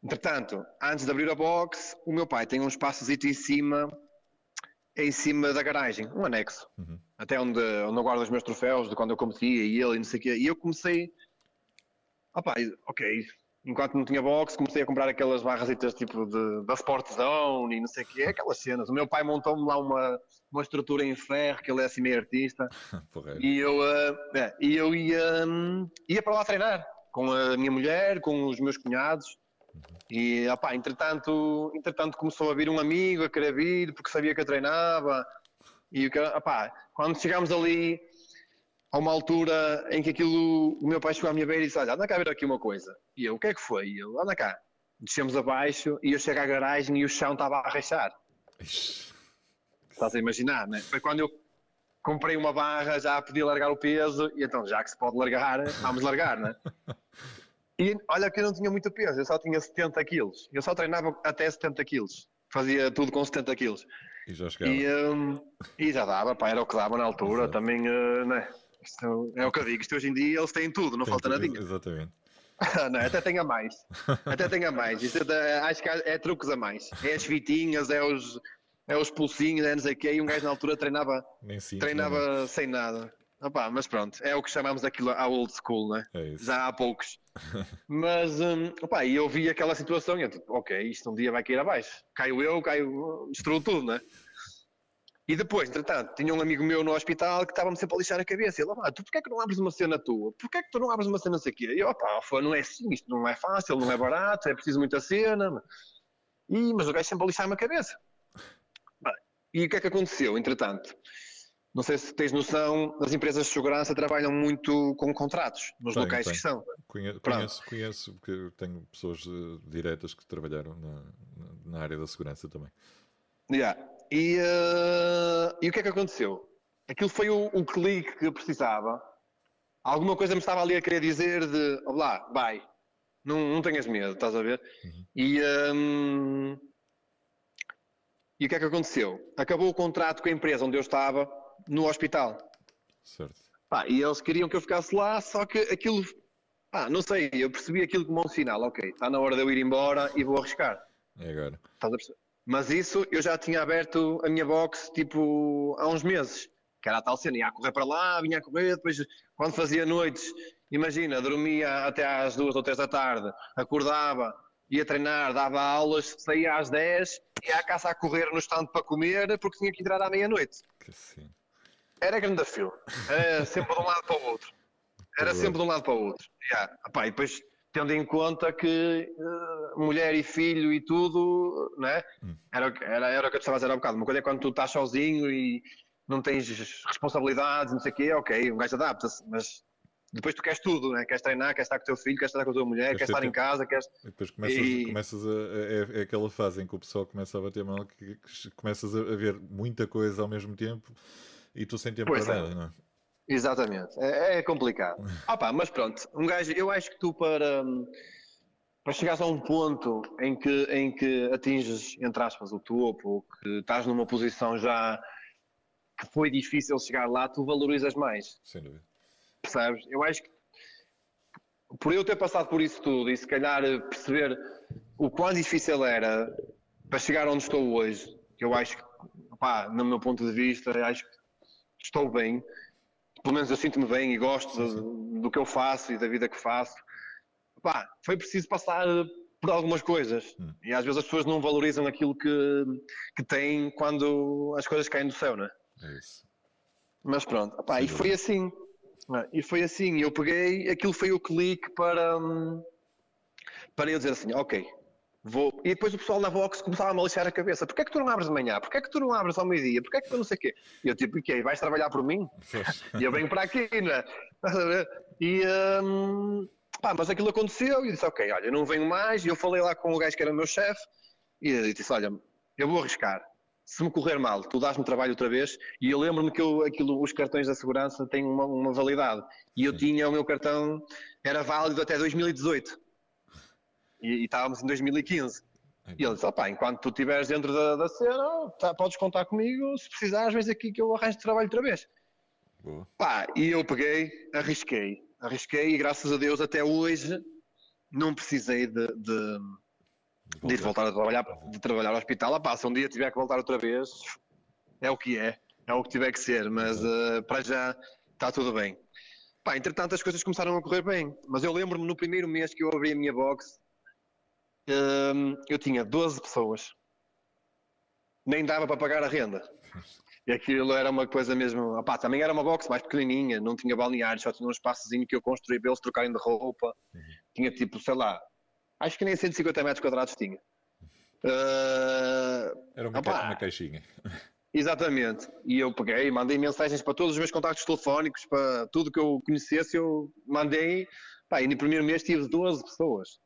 Entretanto, antes de abrir a box, o meu pai tem um espaçozito em cima, em cima da garagem, um anexo. Uhum. Até onde, onde eu guardo os meus troféus, de quando eu competia e ele e não sei o quê. E eu comecei, opa, ok, enquanto não tinha box, comecei a comprar aquelas barrasitas tipo de, da Sport Zone e não sei o quê, aquelas cenas. O meu pai montou-me lá uma, uma estrutura em ferro, que ele é assim meio artista. e eu, uh, é, e eu ia, um, ia para lá treinar com a minha mulher, com os meus cunhados. E, opá, entretanto, entretanto começou a vir um amigo a querer vir, porque sabia que eu treinava. E, opá, quando chegámos ali a uma altura em que aquilo, o meu pai chegou à minha beira e disse, olha, anda cá ver aqui uma coisa. E eu, o que é que foi? E eu, anda cá. Descemos abaixo e eu chego à garagem e o chão estava a rachar. Estás a imaginar, né? Foi quando eu comprei uma barra, já podia largar o peso, e então, já que se pode largar, vamos largar, né? E olha que eu não tinha muito peso, eu só tinha 70 quilos. Eu só treinava até 70 quilos. Fazia tudo com 70 quilos. E já chegava. E, um, e já dava, pá, era o que dava na altura. Exato. Também, uh, né? Isto é o que eu digo, isto hoje em dia eles têm tudo, não Tem falta nada. Exatamente. não, até tenha mais. Até tenha mais. Isto é, acho que é truques a mais. É as fitinhas, é os, é os pulsinhos, é não sei o quê, e um gajo na altura treinava, treinava sem nada. Opa, mas pronto, é o que chamamos aquilo a old school, né? É Já há poucos. mas, um, opa, e eu vi aquela situação e eu tipo, ok, isto um dia vai cair abaixo. Caio eu, caio, destruo tudo, né? E depois, entretanto, tinha um amigo meu no hospital que estava-me sempre a lixar a cabeça. Ele, ah, tu porquê é que não abres uma cena tua? Porquê é que tu não abres uma cena assim aqui? E eu, opá, não é assim, isto não é fácil, não é barato, é preciso muita cena. E, mas o gajo sempre a lixar-me a cabeça. E o que é que aconteceu, entretanto? Não sei se tens noção, as empresas de segurança trabalham muito com contratos nos locais que são. Conheço, conheço, conheço, porque tenho pessoas uh, diretas que trabalharam na, na, área da segurança também. Yeah. E, uh, e o que é que aconteceu? Aquilo foi o, o clique que eu precisava. Alguma coisa me estava ali a querer dizer de, lá, vai, não, não tenhas medo, estás a ver? Uhum. E, um, e o que é que aconteceu? Acabou o contrato com a empresa onde eu estava, no hospital. Certo. Pá, e eles queriam que eu ficasse lá, só que aquilo, pá, não sei, eu percebi aquilo como um sinal, ok, está na hora de eu ir embora e vou arriscar. É agora. Estás a perceber? Mas isso eu já tinha aberto a minha box tipo há uns meses, que era a tal cena, ia a correr para lá, vinha a correr, depois quando fazia noites, imagina, dormia até às duas ou três da tarde, acordava, ia treinar, dava aulas, saía às 10, ia à casa a correr no stand para comer, porque tinha que entrar à meia-noite. Era grande fio. Era sempre de um lado para o outro. Era sempre de um lado para o outro. Yeah. Epá, e depois, tendo em conta que uh, mulher e filho e tudo, né? Hum. Era, era, era o que eu estava a dizer há bocado. Uma coisa é quando tu estás sozinho e não tens responsabilidades, não sei o quê, ok, um gajo adapta-se, mas depois tu queres tudo, né? queres treinar, queres estar com o teu filho, queres estar com a tua mulher, queres estar em casa, queres... E depois começas, e... começas a, é, é, aquela fase em que o pessoal começa a bater mal, que, que começas a ver muita coisa ao mesmo tempo e tu sem tempo pois para é. nada, não é? Exatamente, é, é complicado. Opa, mas pronto, um gajo, eu acho que tu para, para chegares a um ponto em que, em que atinges, entre aspas, o topo, ou que estás numa posição já que foi difícil chegar lá, tu valorizas mais. Sem dúvida. Percebes? Eu acho que por eu ter passado por isso tudo e se calhar perceber o quão difícil era para chegar onde estou hoje, que eu acho que, pá, no meu ponto de vista, acho que estou bem, pelo menos eu sinto-me bem e gosto do, do, que eu faço e da vida que faço. Pá, foi preciso passar por algumas coisas hum. e às vezes as pessoas não valorizam aquilo que, que têm quando as coisas caem do céu, não é? É isso. Mas pronto, pá, e foi assim. E foi assim, eu peguei, aquilo foi o clique para, hum, para eu dizer assim, ok, Vou. E depois o pessoal na Vox começava a me lixar a cabeça. Porquê é que tu não abres de manhã? Porquê é que tu não abres ao meio-dia? Porquê é que tu não sei o quê? E eu tipo, o quê? Vais trabalhar por mim? e eu venho para aqui, não é? E, um, pá, mas aquilo aconteceu e eu disse, ok, olha, não venho mais. E eu falei lá com o gajo que era o meu chefe e eu disse, olha, eu vou arriscar. Se me correr mal, tu dás-me trabalho outra vez. E eu lembro-me que eu, aquilo, os cartões da segurança têm uma, uma validade. E eu tinha o meu cartão, era válido até 2018 e, e estávamos em 2015. E ele disse: opá, enquanto tu estiveres dentro da, da cena, tá, podes contar comigo. Se precisares, vens aqui que eu arranjo trabalho outra vez. Boa. Pá, e eu peguei, arrisquei, arrisquei e graças a Deus até hoje não precisei de, de, de, de voltar a trabalhar, de trabalhar no hospital. Ah, pá, se um dia tiver que voltar outra vez, é o que é, é o que tiver que ser, mas uh, para já está tudo bem. Pá, entretanto as coisas começaram a correr bem, mas eu lembro-me no primeiro mês que eu abri a minha box, eu tinha 12 pessoas. Nem dava para pagar a renda. E aquilo era uma coisa mesmo. Opá, também era uma box mais pequenininha, não tinha balneário, só tinha um espaçozinho que eu construí para eles trocarem de roupa. Uhum. Tinha tipo, sei lá, acho que nem 150 metros quadrados tinha. Uh, era uma, uma caixinha. Exatamente. E eu peguei, mandei mensagens para todos os meus contactos telefónicos, para tudo que eu conhecesse, eu mandei. Pá, e no primeiro mês tive 12 pessoas.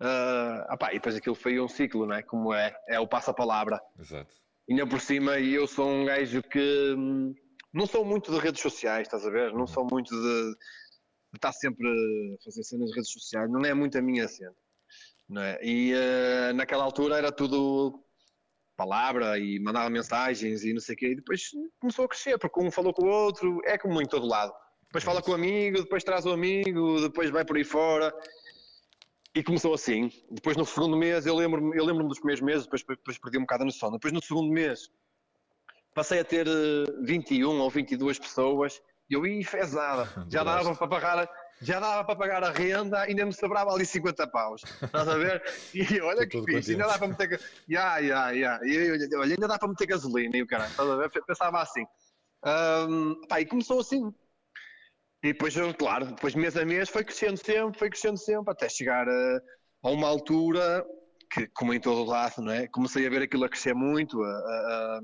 Uh, opá, e depois aquilo foi um ciclo, não é? Como é, é o passo-palavra. Exato. E ainda por cima, e eu sou um gajo que hum, não sou muito de redes sociais, estás a ver? Não uhum. sou muito de, de, estar sempre a fazer cenas de redes sociais, não é muito a minha cena. Não é? E uh, naquela altura era tudo palavra e mandava mensagens e não sei o quê, e depois começou a crescer, porque um falou com o outro, é como em todo lado. Depois fala com o amigo, depois traz o amigo, depois vai por aí fora e começou assim. Depois no segundo mês, eu lembro-me eu lembro dos primeiros meses, depois, depois perdi um bocado a noção. Depois no segundo mês, passei a ter 21 eh, ou 22 pessoas. E eu ia fezada. Já dava para pagar, já dava para pagar a renda, ainda me sobrava ali 50 paus. Estás a ver? E olha que fixe, ainda dá para meter. Ya, ya, ya. Olha, ainda dá para meter gasolina e o caralho. Estás a ver? Pensava assim. Um, pá, e começou assim. E depois, claro, depois mês a mês foi crescendo sempre, foi crescendo sempre, até chegar a, a uma altura que, como em todo o lado, não é? Comecei a ver aquilo a crescer muito, a, a,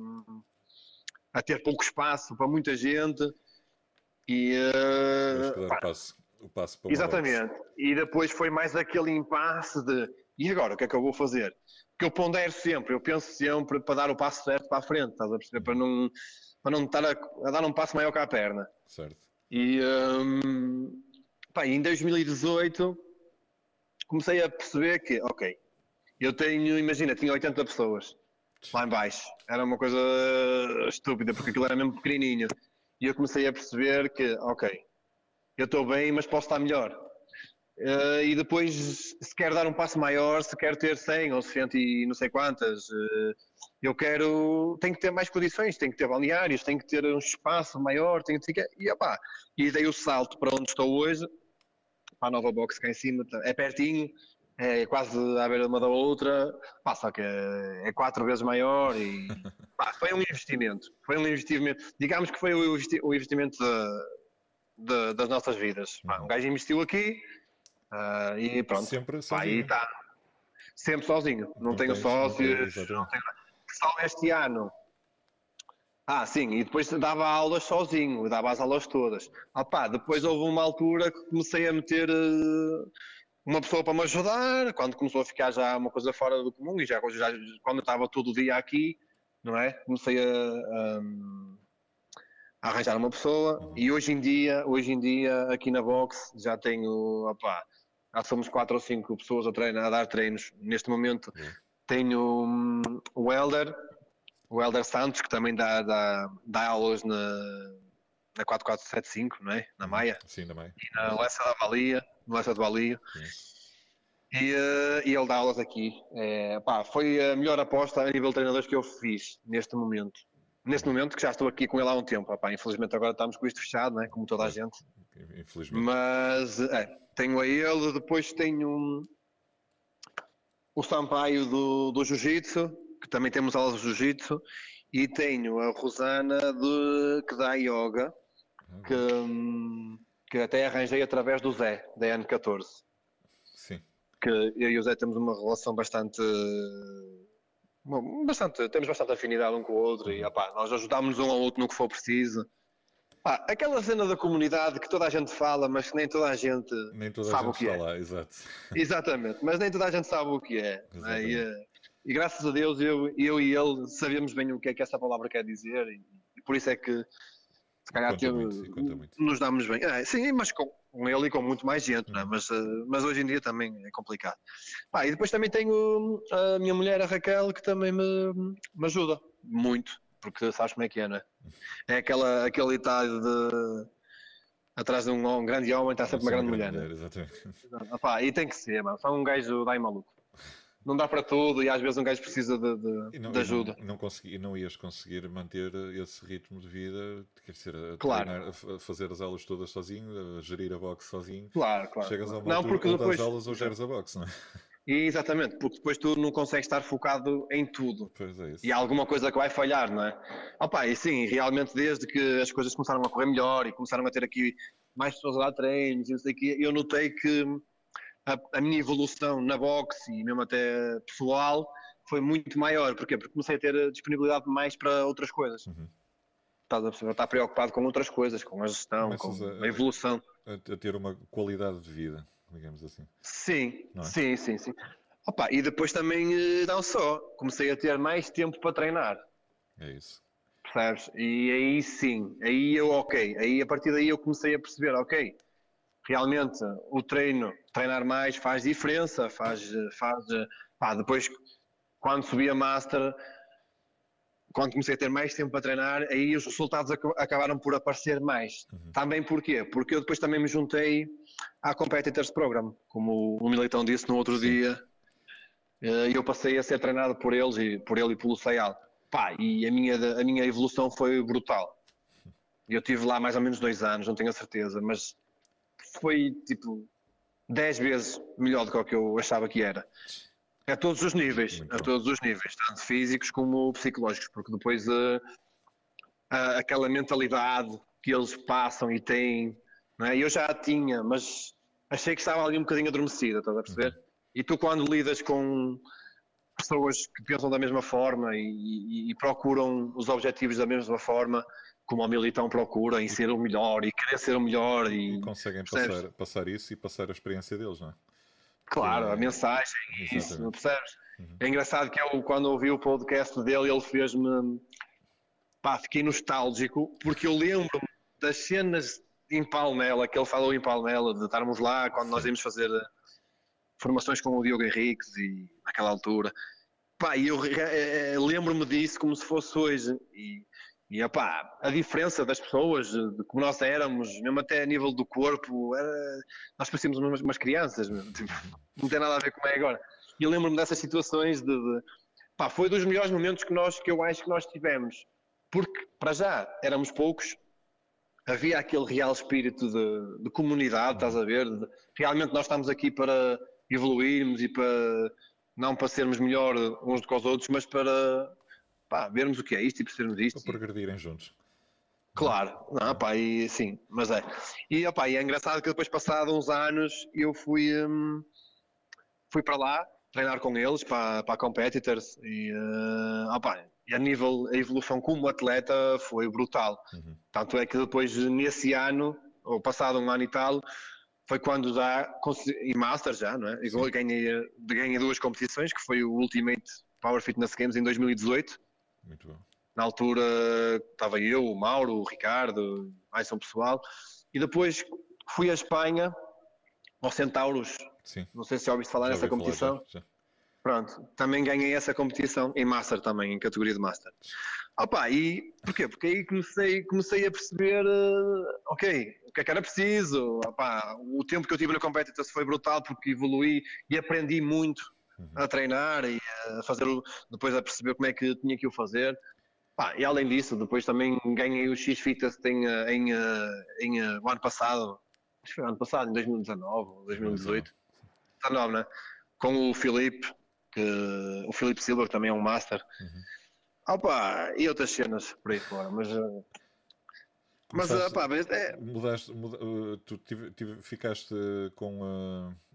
a ter pouco espaço para muita gente. E. Uh, pá, o passo, o passo para Exatamente. E depois foi mais aquele impasse de. E agora, o que é que eu vou fazer? Porque eu pondero sempre, eu penso sempre para dar o passo certo para a frente, estás a perceber? Para não, para não estar a, a dar um passo maior que a perna. Certo. E um, pá, em 2018 comecei a perceber que, ok, eu tenho, imagina, tinha 80 pessoas lá em baixo. Era uma coisa estúpida, porque aquilo era mesmo pequenininho. E eu comecei a perceber que, ok, eu estou bem, mas posso estar melhor. Uh, e depois, se quer dar um passo maior, se quer ter 100 ou 100 e não sei quantas, uh, eu quero, tenho que ter mais condições, tenho que ter balneários, tenho que ter um espaço maior, tenho que ter, e, opá, e dei o salto para onde estou hoje, para a nova box cá em cima, é pertinho, é quase à beira uma da outra, pá, só que é quatro vezes maior e pá, foi um investimento, foi um investimento, digamos que foi o investimento de, de, das nossas vidas. Pá, um gajo investiu aqui, Uh, e pronto. Sempre sozinho. Aí está. Sempre sozinho. Não, não tenho sócios. Não tenho... Só este ano. Ah, sim, e depois dava aulas sozinho, dava as aulas todas. Opa, depois houve uma altura que comecei a meter uh, uma pessoa para me ajudar, quando começou a ficar já uma coisa fora do comum, e já, já quando eu estava todo o dia aqui, não é? Comecei a, um, a arranjar uma pessoa, e hoje em dia, hoje em dia, aqui na box, já tenho, opá, já somos quatro ou cinco pessoas a, treinar, a dar treinos. Neste momento. Tenho um, o Helder, o Helder Santos, que também dá, dá, dá aulas na, na 4475, não é? Na uhum. Maia. Sim, na Maia. E na Lessa da Balia, no Lessa de Balia. E, uh, e, ele dá aulas aqui. É, pá, foi a melhor aposta a nível de treinadores que eu fiz neste momento. Neste momento, que já estou aqui com ele há um tempo. Infelizmente agora estamos com isto fechado, né? como toda a gente. Infelizmente. Mas é, tenho a ele, depois tenho o Sampaio do, do Jiu-Jitsu, que também temos aulas de Jiu-Jitsu, e tenho a Rosana de, que dá yoga, que, hum, que até arranjei através do Zé, da N14. Sim. Que eu e o Zé temos uma relação bastante. bastante temos bastante afinidade um com o outro e uhum. opá, nós ajudamos um ao outro no que for preciso. Ah, aquela cena da comunidade que toda a gente fala, mas que nem toda a gente nem toda sabe a gente o que é. Lá, exato. Exatamente, mas nem toda a gente sabe o que é. Né? E, eh, e, graças a Deus eu, eu e ele sabemos bem o que é que essa palavra quer dizer e, e por isso é que se calhar muito, nos damos bem. É, sim, mas com, com, ele e com muito mais gente, né? mas, eh, mas hoje em dia também é complicado. Ah, e depois também tenho a minha mulher, a Raquel, que também me, me ajuda muito, porque sabes como é que é, não é? É aquela, aquele ditado de atrás de um, um grande homem está sempre uma grande mulher. mulher exatamente. e tem que ser, mano. Só um gajo dá em maluco. Não dá para tudo e às vezes um gajo precisa de, de, não, de ajuda. E não, não, consegui, não ias conseguir manter esse ritmo de vida, quer dizer, a, claro. treinar, a fazer as aulas todas sozinho, a gerir a box sozinho. Claro, claro. Chegas a uma não, porque depois... das aulas ou geres a box, não é? Exatamente, porque depois tu não consegues estar focado em tudo. Pois é isso. E há alguma coisa que vai falhar, não é? Opa, e sim, realmente desde que as coisas começaram a correr melhor e começaram a ter aqui mais pessoas a dar treinos e não sei o quê, eu notei que a, a, minha evolução na boxe e mesmo até pessoal foi muito maior. Porquê? Porque comecei a ter disponibilidade mais para outras coisas. Uhum. Estás a perceber? Estar preocupado com outras coisas, com a gestão, Começas com a, a evolução. A, a ter uma qualidade de vida digamos assim. Sim, é? sim, sim, sim. Opa, e depois também, eh, não só, comecei a ter mais tempo para treinar. É isso. Percebes? E aí sim, aí eu, ok, aí a partir daí eu comecei a perceber, ok, realmente o treino, treinar mais faz diferença, faz, faz, pá, depois quando subi a Master, quando comecei a ter mais tempo para treinar, aí os resultados acabaram por aparecer mais. Uhum. Também porquê? Porque eu depois também me juntei à Competitors Program, como o Militão disse no outro Sim. dia, eh, e eu passei a ser treinado por eles e por ele e pelo Sayal. Pá, e a minha, a minha evolução foi brutal. Eu tive lá mais ou menos dois anos, não tenho a certeza, mas foi tipo 10 vezes melhor do que o que eu achava que era. A todos os níveis, Muito a todos os níveis, tanto físicos como psicológicos, porque depois uh, uh, aquela mentalidade que eles passam e têm, é? eu já a tinha, mas achei que estava ali um bocadinho adormecida, estás a perceber? Uhum. E tu quando lidas com pessoas que pensam da mesma forma e, e, e, procuram os objetivos da mesma forma, como o Militão procura, em ser o melhor e querer ser o melhor. E, e conseguem passar, passar, isso e passar a experiência deles, não é? Claro, a mensagem, Exatamente. isso, percebes? Uhum. É engraçado que eu, quando ouvi o podcast dele, ele fez-me. Pá, fiquei nostálgico, porque eu lembro das cenas em Palmela, que ele falou em Palmela, de estarmos lá quando nós íamos fazer eh, formações com o Diogo Henriques e naquela altura. Pá, eu eh, lembro-me disso como se fosse hoje. E e opá, a diferença das pessoas, de como nós éramos, mesmo até a nível do corpo, era, nós parecíamos umas, umas crianças, tipo, não tem nada a ver com é agora. E eu lembro-me dessas situações de, de pá, foi dos melhores momentos que nós que eu acho que nós tivemos, porque para já éramos poucos, havia aquele real espírito de, de comunidade, estás a ver? De, realmente nós estamos aqui para evoluirmos e para não para sermos melhor uns do que os outros, mas para pá, vermos o que é isto e percebermos isto. Para progredirem juntos. Claro, não, pá, e sim, mas é. E, opá, e é engraçado que depois, passado uns anos, eu fui, hum, fui para lá treinar com eles para, para Competitors e, uh, opá, e a nível, a evolução como atleta foi brutal. Uhum. Tanto é que depois, nesse ano, ou passado um ano e tal, foi quando já, e Master já, não é? E ganhei, ganhei duas competições, que foi o Ultimate Power Fitness Games em 2018 muito bom. Na altura estava eu, o Mauro, o Ricardo, mais um pessoal. E depois fui à Espanha, ao Centauros. Sim. Não sei se já ouviste falar já nessa competição. Falar, Pronto, também ganhei essa competição em Master também, em categoria de Master. Opa, e porquê? Porque aí comecei, comecei a perceber, uh, ok, o que é que era preciso. Opa, o tempo que eu tive na Competitors foi brutal porque evolui e aprendi muito uhum. a treinar e a fazer, depois a perceber como é que tinha que o fazer. Pá, e além disso, depois também ganhei o X-Fitness em, em, em, em, o ano passado, acho que foi ano passado, em 2019 ou 2018, 19, né? com o Filipe, que, o Filipe Silva, que também é um Master. Uhum. Opa, e outras cenas por aí fora, mas. Eh, mas, opa, mas é... mudaste, muda, eh, tu tive, tive, ficaste com. Uh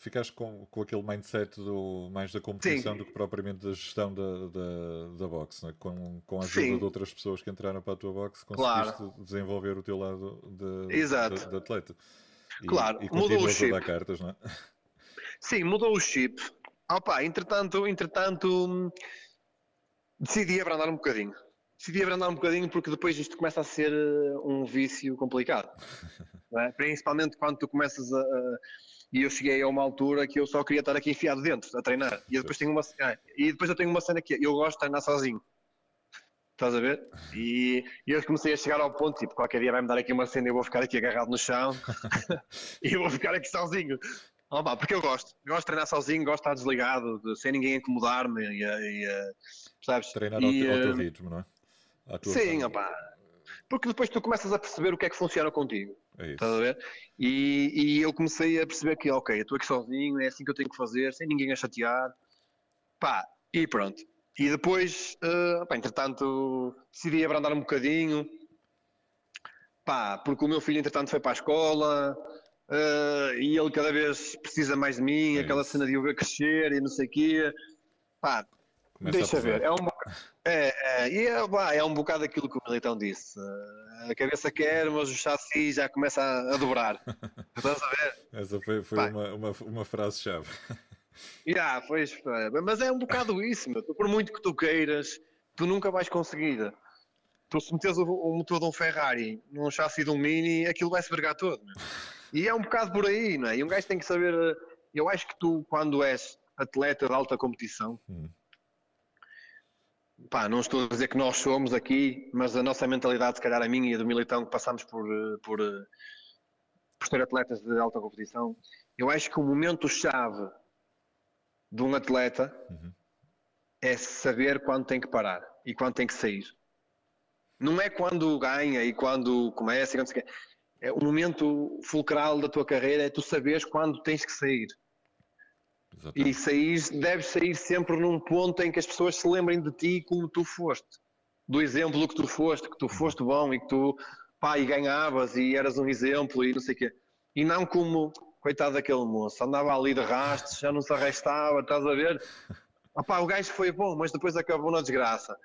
ficaste com, com aquele mindset do, mais da competição Sim. do que propriamente da gestão da, da, da boxe, né? com, com a ajuda Sim. de outras pessoas que entraram para a tua boxe, conseguiste claro. desenvolver o teu lado de, de, de atleta. E, claro, e mudou o chip. a dar cartas, não é? Sim, mudou o chip. Opa, entretanto, entretanto, decidi abrandar um bocadinho. Decidi abrandar um bocadinho porque depois isto começa a ser eh, um vício complicado. é? Principalmente quando tu começas a, a e eu cheguei a uma altura que eu só queria estar aqui enfiado dentro, a treinar. E depois tenho uma, ah, e depois eu tenho uma cena que eu gosto de treinar sozinho. Estás a ver? E, e eu comecei a chegar ao ponto, tipo, qualquer dia vai-me dar aqui uma cena e eu vou ficar aqui agarrado no chão e eu vou ficar aqui sozinho. Oh, pá, porque eu gosto. Eu gosto de treinar sozinho, gosto de estar desligado, de, sem ninguém incomodar-me e, e, sabes? Treinar e, ao, ao teu ritmo, não é? Sim, opá. Porque depois tu começas a perceber o que é que funciona contigo. É Estás a ver? E, e, eu comecei a perceber que, ok, eu estou aqui sozinho, é assim que eu tenho que fazer, sem ninguém a chatear. Pá, e pronto. E depois, uh, pá, entretanto, decidi abrandar um bocadinho. Pá, porque o meu filho, entretanto, foi para a escola. Uh, e ele cada vez precisa mais de mim, é aquela cena de eu ver crescer e não sei o quê. Pá, Começa deixa ver. É um, é, é, é, bah, é um bocado aquilo que o Militão disse. A cabeça quer, mas o chassi já começa a, a dobrar. Estás a ver? Essa foi, foi uma, uma, uma frase-chave. Yeah, foi, mas é um bocado isso, meu. por muito que tu queiras, tu nunca vais conseguir. Tu se meteres o, o motor de um Ferrari num chassi de um Mini, aquilo vai se vergar todo. Meu. E é um bocado por aí, não é? E um gajo tem que saber. Eu acho que tu, quando és atleta de alta competição, hum pá, não estou a dizer que nós somos aqui, mas a nossa mentalidade, se calhar a minha e a do Militão, que passamos por, eh, por, eh, por ser atletas de alta competição, eu acho que o momento-chave de um atleta uhum. é saber quando tem que parar e quando tem que sair. Não é quando ganha e quando começa e quando se... É o momento fulcral da tua carreira é tu saberes quando tens que sair. Exatamente. E sair, deves sair sempre num ponto em que as pessoas se lembrem de ti como tu foste. Do exemplo que tu foste, que tu uhum. foste bom e que tu, pá, e ganhavas e eras um exemplo e não sei o quê. E não como, coitado daquele moço, andava ali de rastros, já não se arrastava, estás a ver? Opá, o gajo foi bom, mas depois acabou na desgraça.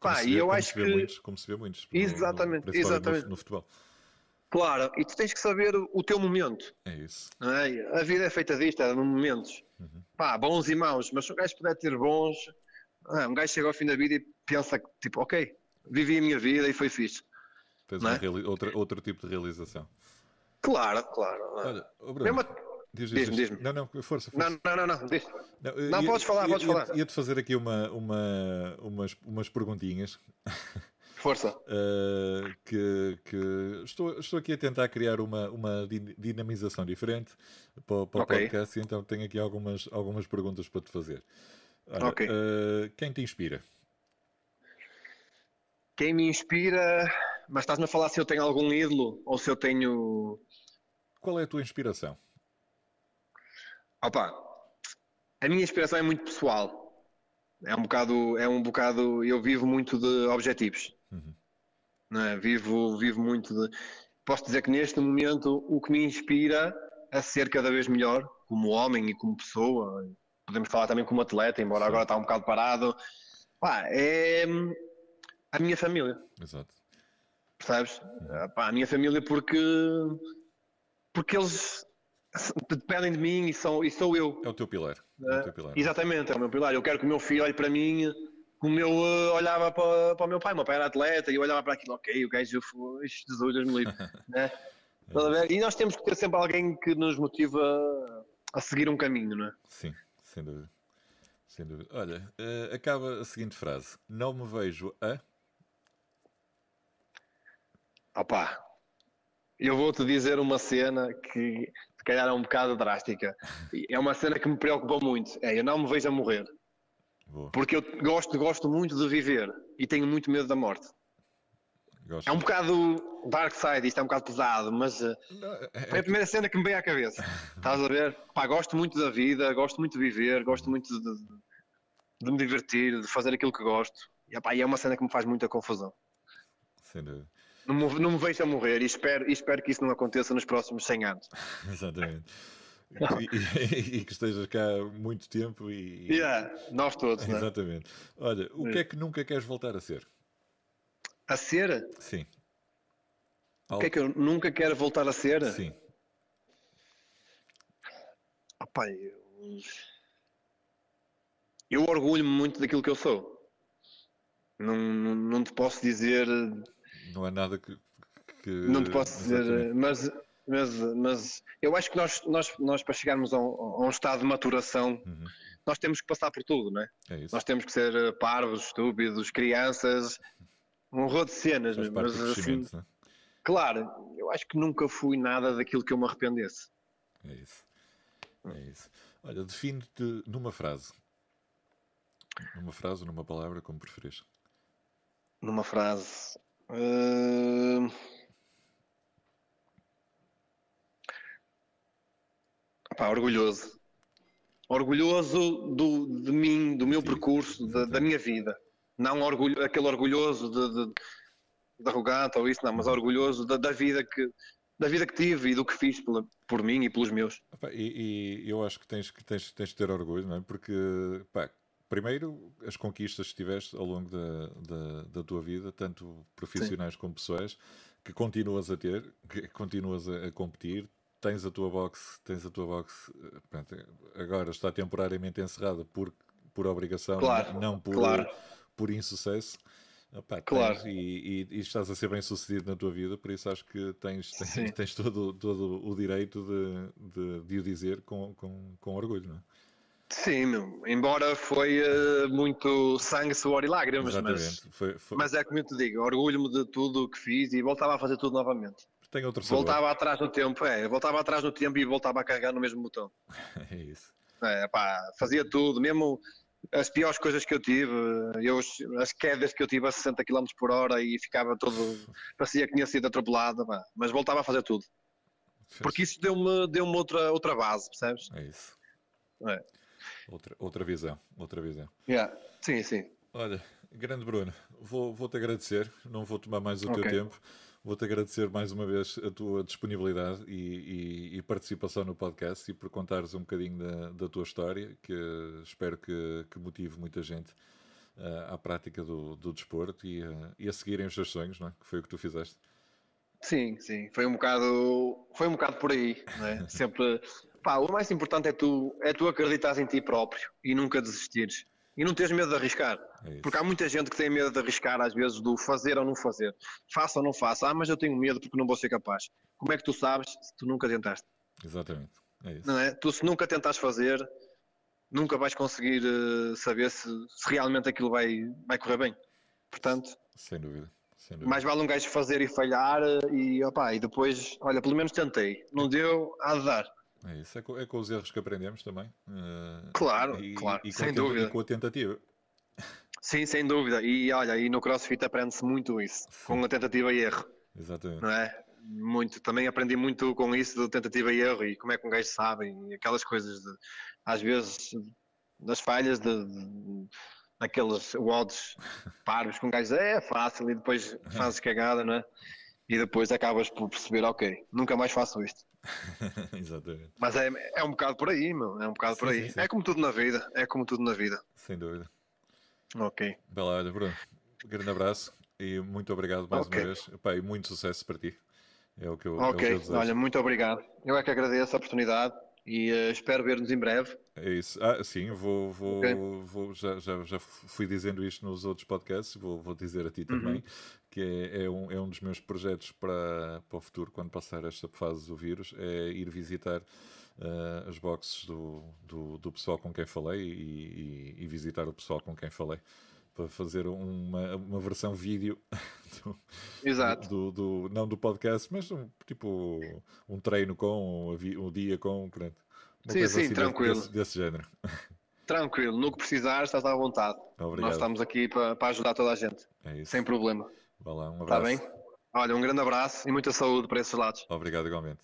Pá, e eu acho que. Muitos, como se vê muitos. Exatamente, no, exatamente. No, no, futebol. Claro, e tu tens que saber o teu momento. É isso. É? A vida é feita disto, é de momentos. Uhum. Pá, bons e maus, mas se um gajo puder ter bons, é, um gajo chega ao fim da vida e pensa, tipo, ok, vivi a minha vida e foi fixe. Tens é? outra, outro tipo de realização. Claro, claro. Olha, oh Bruno, diz, diz, diz, diz. Não, não, força, força. Não, não, não, não, diz. não, não ia, podes falar, podes ia, falar. Ia-te fazer aqui uma, uma, umas, umas perguntinhas. Força. Uh, que, que estou, estou aqui a tentar criar uma, uma dinamização diferente para, para okay. o podcast, então tenho aqui algumas, algumas perguntas para te fazer. Ora, okay. Uh, quem te inspira? Quem me inspira, mas estás-me a falar se eu tenho algum ídolo ou se eu tenho. Qual é a tua inspiração? Opa, a minha inspiração é muito pessoal. É um bocado, é um bocado, eu vivo muito de objetivos. Uhum. Não é? vivo, vivo muito de. Posso dizer que neste momento o que me inspira a ser cada vez melhor, como homem e como pessoa, podemos falar também como atleta, embora Sim. agora está um bocado parado, pá, é a minha família. Exato. Percebes? Uhum. Pá, a minha família porque, porque eles dependem de mim e, são, e sou eu. É o teu pilar. É o teu pilar. Exatamente, é o meu pilar. Eu quero que o meu filho olhe para mim como eu uh, olhava para, para o meu pai, o meu pai era atleta e eu olhava para aquilo, ok, o gajo foi, Jesus, Deus me livre, né? E nós temos que ter sempre alguém que nos motiva a seguir um caminho, não é? Sim, sem dúvida. Sem dúvida. Olha, uh, acaba a seguinte frase: Não me vejo a. Opá, eu vou-te dizer uma cena que se calhar é um bocado drástica. É uma cena que me preocupa muito. É, eu não me vejo a morrer. Boa. Porque eu gosto, gosto muito de viver e tenho muito medo da morte. Gosto. É um bocado dark side, isto é um bocado pesado, mas uh, é, foi a primeira cena que me veio à cabeça. Estás a ver? Pá, gosto muito da vida, gosto muito de viver, gosto muito de, de me divertir, de fazer aquilo que gosto. E, e é uma cena que me faz muita confusão. Sem dúvida. Não me, não me vejo a morrer e espero, e espero que isso não aconteça nos próximos 100 anos. Exatamente. E, e, que estejas cá muito tempo e. Yeah, nós todos, né? Exatamente. Olha, o que é que nunca queres voltar a ser? A ser? Sim. O que é que eu nunca quero voltar a ser? Sim. Opa, eu... eu orgulho-me muito daquilo que eu sou. Não, não, não te posso dizer. Não é nada que. que... Não te posso dizer, mas mas, mas eu acho que nós, nós, nós para chegarmos a um, a um estado de maturação, uhum. nós temos que passar por tudo, não é? é nós temos que ser eh, parvos, estúpidos, crianças, um rol de cenas. Faz mas, assim, é? Claro, eu acho que nunca fui nada daquilo que eu me arrependesse. É isso. É isso. Olha, define-te numa frase. Numa frase numa palavra, como preferes. Numa frase. Uh... Pá, orgulhoso. Orgulhoso do, de mim, do meu Sim, percurso, da, da, minha vida. Não orgulho, aquele orgulhoso de, de, de arrogante ou isso, não, mas orgulhoso da, da, vida que da vida que tive e do que fiz pela, por mim e pelos meus. E, e, eu acho que tens, que tens, tens de ter orgulho, não é? Porque, pá, primeiro, as conquistas que tiveste ao longo da, da, da tua vida, tanto profissionais Sim. como pessoais, que continuas a ter, que continuas a, a competir, tens a tua box, tens a tua box, eh, pronto, agora está temporariamente encerrada por, por obrigação, claro, não por, claro. por insucesso. Opa, claro. Tens, e, e, e, estás a ser bem sucedido na tua vida, por isso acho que tens, tens, tens todo, todo o direito de, de, de, o dizer com, com, com orgulho, não é? Sim, meu. embora foi uh, muito sangue, suor e lágrimas, mas, foi, foi... mas é como eu te digo, orgulho-me de tudo o que fiz e voltava a fazer tudo novamente. Tem outro sabor. Voltava atrás no tempo, é, voltava atrás no tempo e voltava a carregar no mesmo botão. é isso. É, pá, fazia tudo, mesmo as piores coisas que eu tive, eu, as quedas que eu tive a 60 km por hora e ficava todo, parecia que tinha sido atropelado, pá, mas voltava a fazer tudo. Porque isso deu-me deu outra, outra base, percebes? É isso. É. Outra, outra visão, outra visão. Yeah. Sim, sim. Olha, grande Bruno, vou-te vou agradecer, não vou tomar mais o okay. teu tempo. Vou-te agradecer mais uma vez a tua disponibilidade e, e, e, participação no podcast e por contares um bocadinho da, da tua história, que espero que, que motive muita gente uh, à prática do, do desporto e, uh, e, a seguirem os seus sonhos, não é? que foi o que tu fizeste. Sim, sim, foi um bocado, foi um bocado por aí, é? sempre Pá, o mais importante é tu, é tu acreditares em ti próprio e nunca desistires. E não teres medo de arriscar. É porque há muita gente que tem medo de arriscar, às vezes, do fazer ou não fazer. Faça ou não faça. Ah, mas eu tenho medo porque não vou ser capaz. Como é que tu sabes se tu nunca tentaste? Exatamente. É isso. Não é? Tu, se nunca tentares fazer, nunca vais conseguir uh, saber se, se, realmente aquilo vai, vai correr bem. Portanto, sem dúvida. Sem dúvida. mais vale um gajo fazer e falhar eh, e, opa, e depois, olha, pelo menos tentei. Não deu, há de dar. É isso, é com, é com os erros que aprendemos também. Uh, claro, e, claro, e sem dúvida. E com a tentativa. Sim, sem dúvida. E olha, e no CrossFit aprende-se muito isso, Sim. com a tentativa e erro. Exatamente. Não é? Muito, também aprendi muito com isso de tentativa e erro e como é que um gajo sabe e aquelas coisas de, às vezes das falhas de, de aqueles odds parvos com um gajo é fácil e depois fazes cagada, não é? E depois acabas por perceber, ok, nunca mais faço isto. Exatamente. Mas é, é um bocado por aí, meu. É um bocado sim, por aí. Sim, sim. É como tudo na vida. É como tudo na vida. Sem dúvida. Ok. Bela, olha, Bruno. Um grande abraço e muito obrigado mais okay. uma vez. Epá, e muito sucesso para ti. É o que eu, ok, é o que eu olha, muito obrigado. Eu é que agradeço a oportunidade e uh, espero ver-nos em breve. É isso. Ah, sim, vou, vou, okay. vou já, já, já fui dizendo isto nos outros podcasts, vou, vou dizer a ti também, uhum. Que é, é, um, é um dos meus projetos para, para o futuro, quando passar esta fase do vírus, é ir visitar uh, as boxes do, do, do, pessoal com quem falei e, e, e, visitar o pessoal com quem falei. Para fazer uma, uma versão vídeo do, Exato. Do, do, não do podcast, mas um, tipo um treino com, um, um dia com, pronto sim, sim, assim tranquilo. Desse, desse, género. Tranquilo, no que precisar, estás à vontade. Obrigado. Nós estamos aqui para, para ajudar toda a gente. É isso. Sem problema. Vá lá, um tá abraço. Está bem? Olha, um grande abraço e muita saúde para esses lados. Obrigado, igualmente.